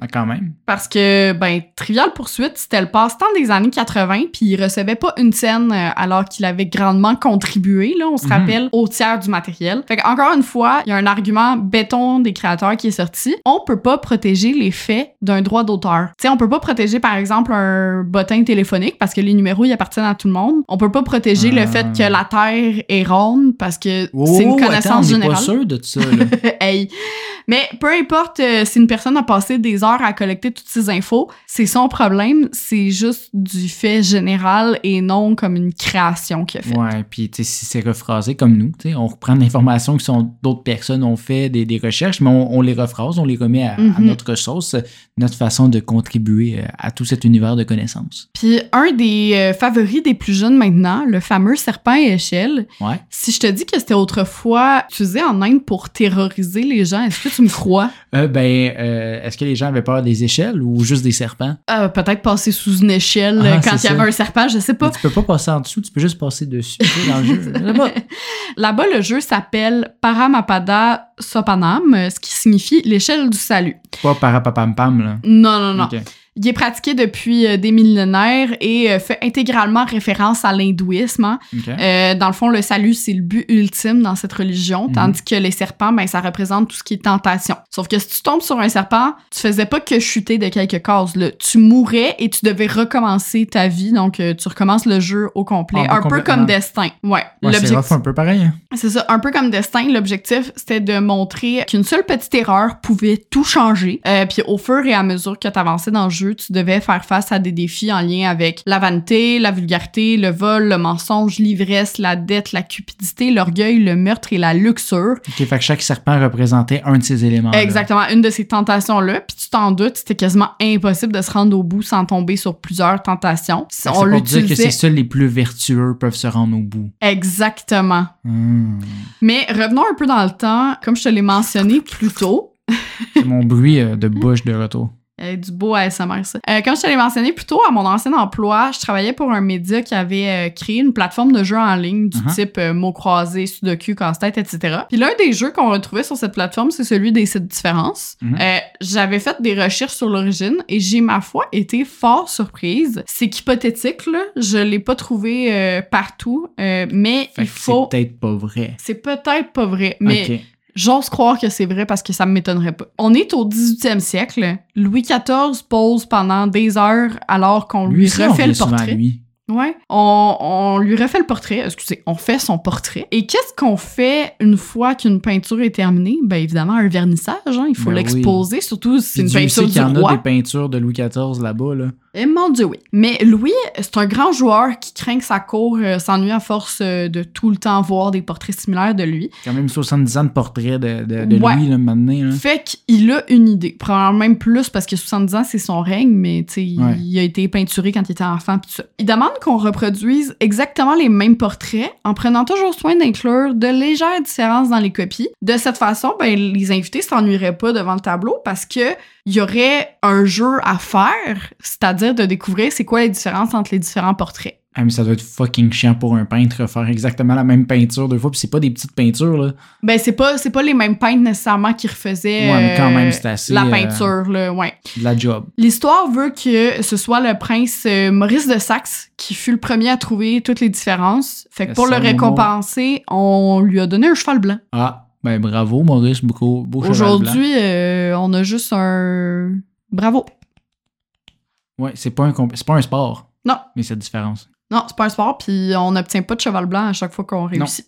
ah, quand même. Parce que, ben, Trivial Poursuite, c'était le passe-temps des années 80, puis il recevait pas une scène euh, alors qu'il avait grandement contribué, là, on se Mhm. rappelle, au tiers du matériel. Fait que, encore une fois, il y a un argument béton des créateurs qui est sorti. On peut pas protéger les faits d'un droit d'auteur. Tu sais, on peut pas protéger, par exemple, un bottin téléphonique parce que les numéros minéraux ils appartiennent à tout le monde. On peut pas protéger le fait que la Terre est ronde parce que Oh, c'est une attends, connaissance on générale. pas sûr de ça, là. hey. Mais peu importe euh, si une personne a passé des heures à collecter toutes ces infos, c'est son problème. C'est juste du fait général et non comme une création qu'il a fait. Ouais, puis si c'est rephrasé comme nous, on reprend l'information que d'autres personnes ont fait des, des recherches, mais on, on les rephrase, on les remet à, à Mhm. notre sauce, notre façon de contribuer euh, à tout cet univers de connaissances. Puis un des euh, favoris des plus jeunes maintenant, le fameux serpent à échelle. Ouais. Si je te dis que c'était autrefois utilisé en Inde pour terroriser les gens, est-ce que tu me crois? Euh, ben, euh, est-ce que les gens avaient peur des échelles ou juste des serpents? Euh, Peut-être passer sous une échelle Ah, quand il y avait un serpent, je sais pas. Mais tu peux pas passer en dessous, tu peux juste passer dessus dans le jeu. Là-bas, le jeu s'appelle Paramapada Sopanam, ce qui signifie l'échelle du salut. Pas parapapam-pam, là. Non, non, non. Il est pratiqué depuis euh, des millénaires et euh, fait intégralement référence à l'hindouisme. hein. Euh, dans le fond, le salut, c'est le but ultime dans cette religion, Mhm. tandis que les serpents, ben, ça représente tout ce qui est tentation. Sauf que si tu tombes sur un serpent, tu faisais pas que chuter de quelques cases. Là. Tu mourais et tu devais recommencer ta vie. Donc, tu recommences le jeu au complet. Ah, un peu comme Destin. Ouais. Ouais, c'est un peu pareil. hein. c'est ça, un peu comme Destin, l'objectif, c'était de montrer qu'une seule petite erreur pouvait tout changer. Puis au fur et à mesure que tu avançais dans le jeu, tu devais faire face à des défis en lien avec la vanité, la vulgarité, le vol, le mensonge, l'ivresse, la dette, la cupidité, l'orgueil, le meurtre et la luxure. Ok, fait que chaque serpent représentait un de ces éléments. Exactement, une de ces tentations-là. Puis tu t'en doutes, c'était quasiment impossible de se rendre au bout sans tomber sur plusieurs tentations. C'est On pour dire que c'est seuls les plus vertueux peuvent se rendre au bout. exactement. Hmm. Mais revenons un peu dans le temps, comme je te l'ai mentionné plus tôt. C'est mon bruit euh, de bouche de retour. Euh, du beau ASMR, ça. Euh, comme je te l'ai mentionné plus tôt, à mon ancien emploi, je travaillais pour un média qui avait euh, créé une plateforme de jeux en ligne du Uh-huh. type euh, mots croisés, sudoku, casse-tête, etc. Puis l'un des jeux qu'on retrouvait sur cette plateforme, c'est celui des sites différences. Euh, J'avais fait des recherches sur l'origine et j'ai, ma foi, été fort surprise. C'est qu'hypothétique, là. Je l'ai pas trouvé euh, partout, euh, mais Fait il faut... c'est peut-être pas vrai. C'est peut-être pas vrai, mais Ok. J'ose croire que c'est vrai parce que ça me m'étonnerait pas. On est au 18e siècle. Louis XIV pose pendant des heures alors qu'on lui, aussi, on refait le portrait. lui. Ouais. On, on lui refait le portrait. Excusez, on fait son portrait. Et qu'est-ce qu'on fait une fois qu'une peinture est terminée? Ben évidemment, un vernissage. Hein. Il faut Ben oui. l'exposer, surtout si c'est une Dieu sait peinture qu'il y en a des peintures de Louis XIV là-bas, là. Eh mon Dieu, oui. Mais Louis, c'est un grand joueur qui craint que sa cour euh, s'ennuie à force euh, de tout le temps voir des portraits similaires de lui. Quand même 70 ans de portrait de, de, de Ouais. Louis, là, maintenant. Là. Fait qu'il a une idée. Probablement même plus parce que 70 ans, c'est son règne, mais tu sais, Ouais. il a été peinturé quand il était enfant pis tout ça. Il demande qu'on reproduise exactement les mêmes portraits en prenant toujours soin d'inclure de légères différences dans les copies. De cette façon, ben, les invités s'ennuieraient pas devant le tableau parce que il y aurait un jeu à faire, c'est-à-dire de découvrir c'est quoi les différences entre les différents portraits. Ah, mais ça doit être fucking chiant pour un peintre faire exactement la même peinture deux fois, puis c'est pas des petites peintures, là. Ben, c'est pas, c'est pas les mêmes peintres nécessairement qui refaisaient Ouais, mais quand euh, même, c'est assez, la euh, peinture, là, ouais. La job. L'histoire veut que ce soit le prince euh, Maurice de Saxe qui fut le premier à trouver toutes les différences. Fait que pour le récompenser, on lui a donné un cheval blanc. Ah, ben bravo, Maurice, beau, beau. Aujourd'hui, euh, on a juste un... Bravo. Ouais, c'est pas, un comp- c'est pas un sport. Non. Mais c'est la différence. Non, c'est pas un sport, puis on n'obtient pas de cheval blanc à chaque fois qu'on réussit.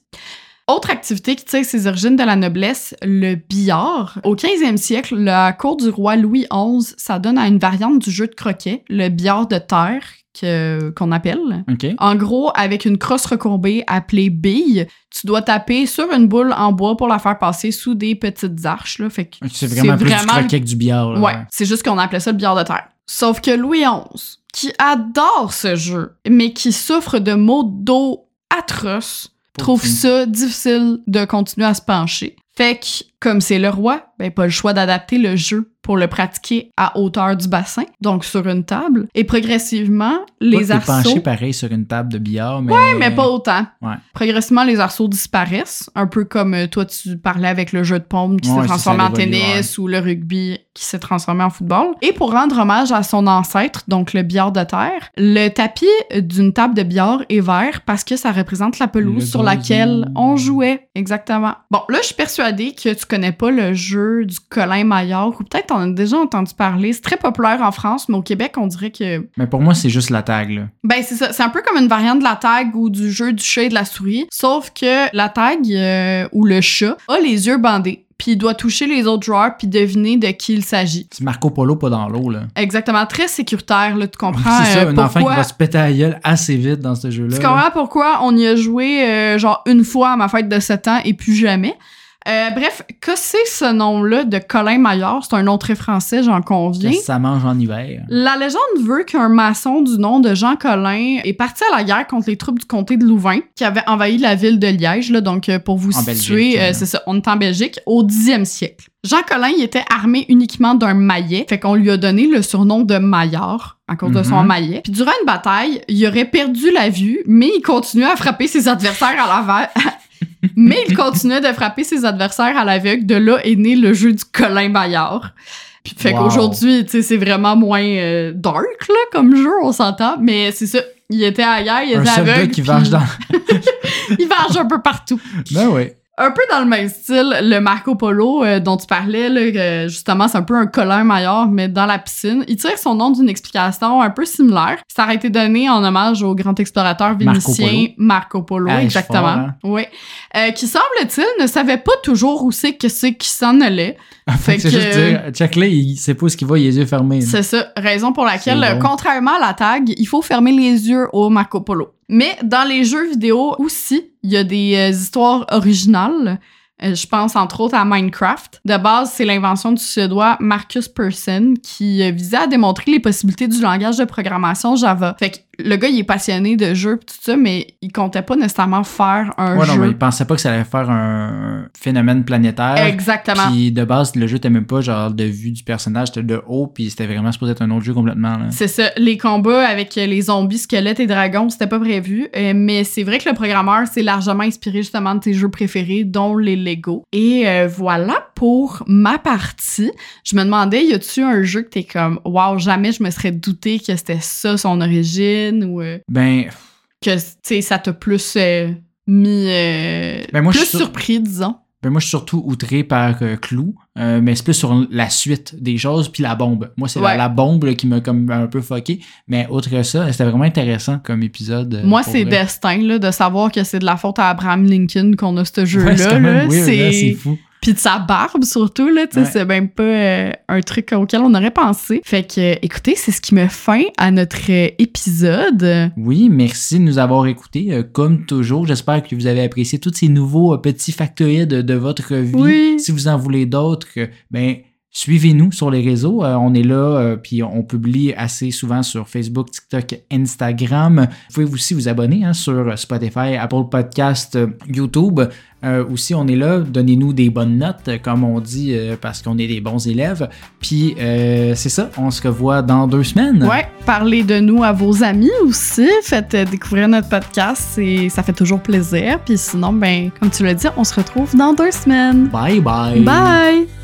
Autre activité qui tire ses origines de la noblesse, le billard. Au 15e siècle, la cour du roi Louis XI, ça donne à une variante du jeu de croquet, le billard de terre, qu'on appelle. En gros, avec une crosse recourbée appelée bille, tu dois taper sur une boule en bois pour la faire passer sous des petites arches. Là. Fait que C'est vraiment plus vraiment du que du billard, là. Ouais, c'est juste qu'on appelait ça le billard de terre. Sauf que Louis XI, qui adore ce jeu, mais qui souffre de maux d'eau atroces, trouve ça difficile de continuer à se pencher. Fait que, comme c'est le roi, ben pas le choix d'adapter le jeu pour le pratiquer à hauteur du bassin, donc sur une table. Et progressivement, les t'es arceaux... penché pareil sur une table de billard, mais... Ouais, mais pas autant. Ouais. Progressivement, les arceaux disparaissent, un peu comme euh, toi, tu parlais avec le jeu de paume qui Ouais, s'est transformé en tennis ou le rugby qui s'est transformé en football. Et pour rendre hommage à son ancêtre, donc le billard de terre, le tapis d'une table de billard est vert parce que ça représente la pelouse Le sur laquelle on jouait. Exactement. Bon, là, je suis persuadée que tu connais pas le jeu du Colin Maillard, ou peut-être t'en as déjà entendu parler. C'est très populaire en France, mais au Québec, on dirait que. Mais pour moi, c'est juste la tag, là. Ben, c'est ça. C'est un peu comme une variante de la tag ou du jeu du chat et de la souris. Sauf que la tag euh, ou le chat a les yeux bandés. Puis il doit toucher les autres joueurs puis deviner de qui il s'agit. C'est Marco Polo pas dans l'eau, là. Exactement. Très sécuritaire, là, tu comprends. c'est ça, euh, un enfant qui va se péter à la gueule assez vite dans ce jeu-là. Tu là. comprends pourquoi on y a joué euh, genre une fois à ma fête de 7 ans et plus jamais? Euh, bref, que c'est ce nom-là de Colin Maillard? C'est un nom très français, j'en conviens. Ça mange en hiver? La légende veut qu'un maçon du nom de Jean Collin est parti à la guerre contre les troupes du comté de Louvain qui avaient envahi la ville de Liège. Là, donc, euh, pour vous En situer, euh, là. c'est ça, on est en Belgique au 10e siècle. Jean Collin, il était armé uniquement d'un maillet, fait qu'on lui a donné le surnom de Maillard à cause de son Mhm. maillet. Puis durant une bataille, il aurait perdu la vue, mais il continuait à frapper ses adversaires à. mais il continuait de frapper ses adversaires à l'aveugle. De là est né le jeu du Colin Maillard. Puis fait Wow. qu'aujourd'hui, tu sais, c'est vraiment moins euh, dark, là, comme jeu, on s'entend. Mais c'est ça. Il était ailleurs, il Un était soldat aveugle. qui puis varge dans... Il varge un peu partout. ben oui. Un peu dans le même style, le Marco Polo euh, dont tu parlais, là, justement, c'est un peu un Colin Maillard, mais dans la piscine. Il tire son nom d'une explication un peu similaire. Ça aurait été donné en hommage au grand explorateur Marco vénitien Marco Polo, Ah, exactement. fort, hein? Oui. Euh, qui, semble-t-il, ne savait pas toujours où c'est que c'est qui s'en allait. Fait c'est que- juste dire, check là, il sait pas ce qu'il voit, il a les yeux fermés. C'est ça, raison pour laquelle, euh, contrairement à la tag, il faut fermer les yeux au Marco Polo. Mais dans les jeux vidéo aussi, il y a des euh, histoires originales. Euh, je pense entre autres à Minecraft. De base, c'est l'invention du Suédois Marcus Persson qui euh, visait à démontrer les possibilités du langage de programmation Java. Fait le gars, il est passionné de jeux pis tout ça, mais il comptait pas nécessairement faire un Ouais, non, mais jeu. il pensait pas que ça allait faire un phénomène planétaire. Exactement. Puis de base, le jeu, t'aimais pas genre de vue du personnage, c'était de haut, puis c'était vraiment supposé être un autre jeu complètement. C'est ça. Les combats avec les zombies, squelettes et dragons, c'était pas prévu. Euh, mais c'est vrai que le programmeur s'est largement inspiré justement de tes jeux préférés, dont les Lego. Et euh, voilà pour ma partie. Je me demandais, y a-tu un jeu que t'es comme, wow, jamais je me serais douté que c'était ça son origine? Ou euh, Ben, que, tu sais, ça t'a plus euh, mis. euh, Ben, moi, plus sur- surpris, disons? ben moi, je suis surtout outré par euh, Clou, euh, mais c'est plus sur la suite des choses, puis la bombe. Moi, c'est la, Ouais. la bombe là, qui m'a comme un peu fucké, mais autre que ça, c'était vraiment intéressant comme épisode. euh, Moi, c'est destin, là, de savoir que c'est de la faute à Abraham Lincoln qu'on a ce jeu-là. Ouais, c'est hein, c'est fou. Puis de sa barbe, surtout, là, tu sais, Ouais. c'est même pas euh, un truc auquel on aurait pensé. Fait que, euh, écoutez, c'est ce qui met fin à notre euh, épisode. Oui, merci de nous avoir écoutés. Euh, comme toujours, j'espère que vous avez apprécié tous ces nouveaux petits factoïdes de votre vie. Oui. Si vous en voulez d'autres, ben suivez-nous sur les réseaux. Euh, on est là, euh, puis on publie assez souvent sur Facebook, TikTok, Instagram. Vous pouvez aussi vous abonner hein, sur Spotify, Apple Podcast, euh, YouTube. Euh, aussi, on est là. Donnez-nous des bonnes notes, comme on dit, parce qu'on est des bons élèves. Puis c'est ça, on se revoit dans deux semaines. Ouais, parlez de nous à vos amis aussi. Faites découvrir notre podcast, c'est- ça fait toujours plaisir. Puis sinon, ben, comme tu l'as dit, on se retrouve dans deux semaines. Bye bye. Bye!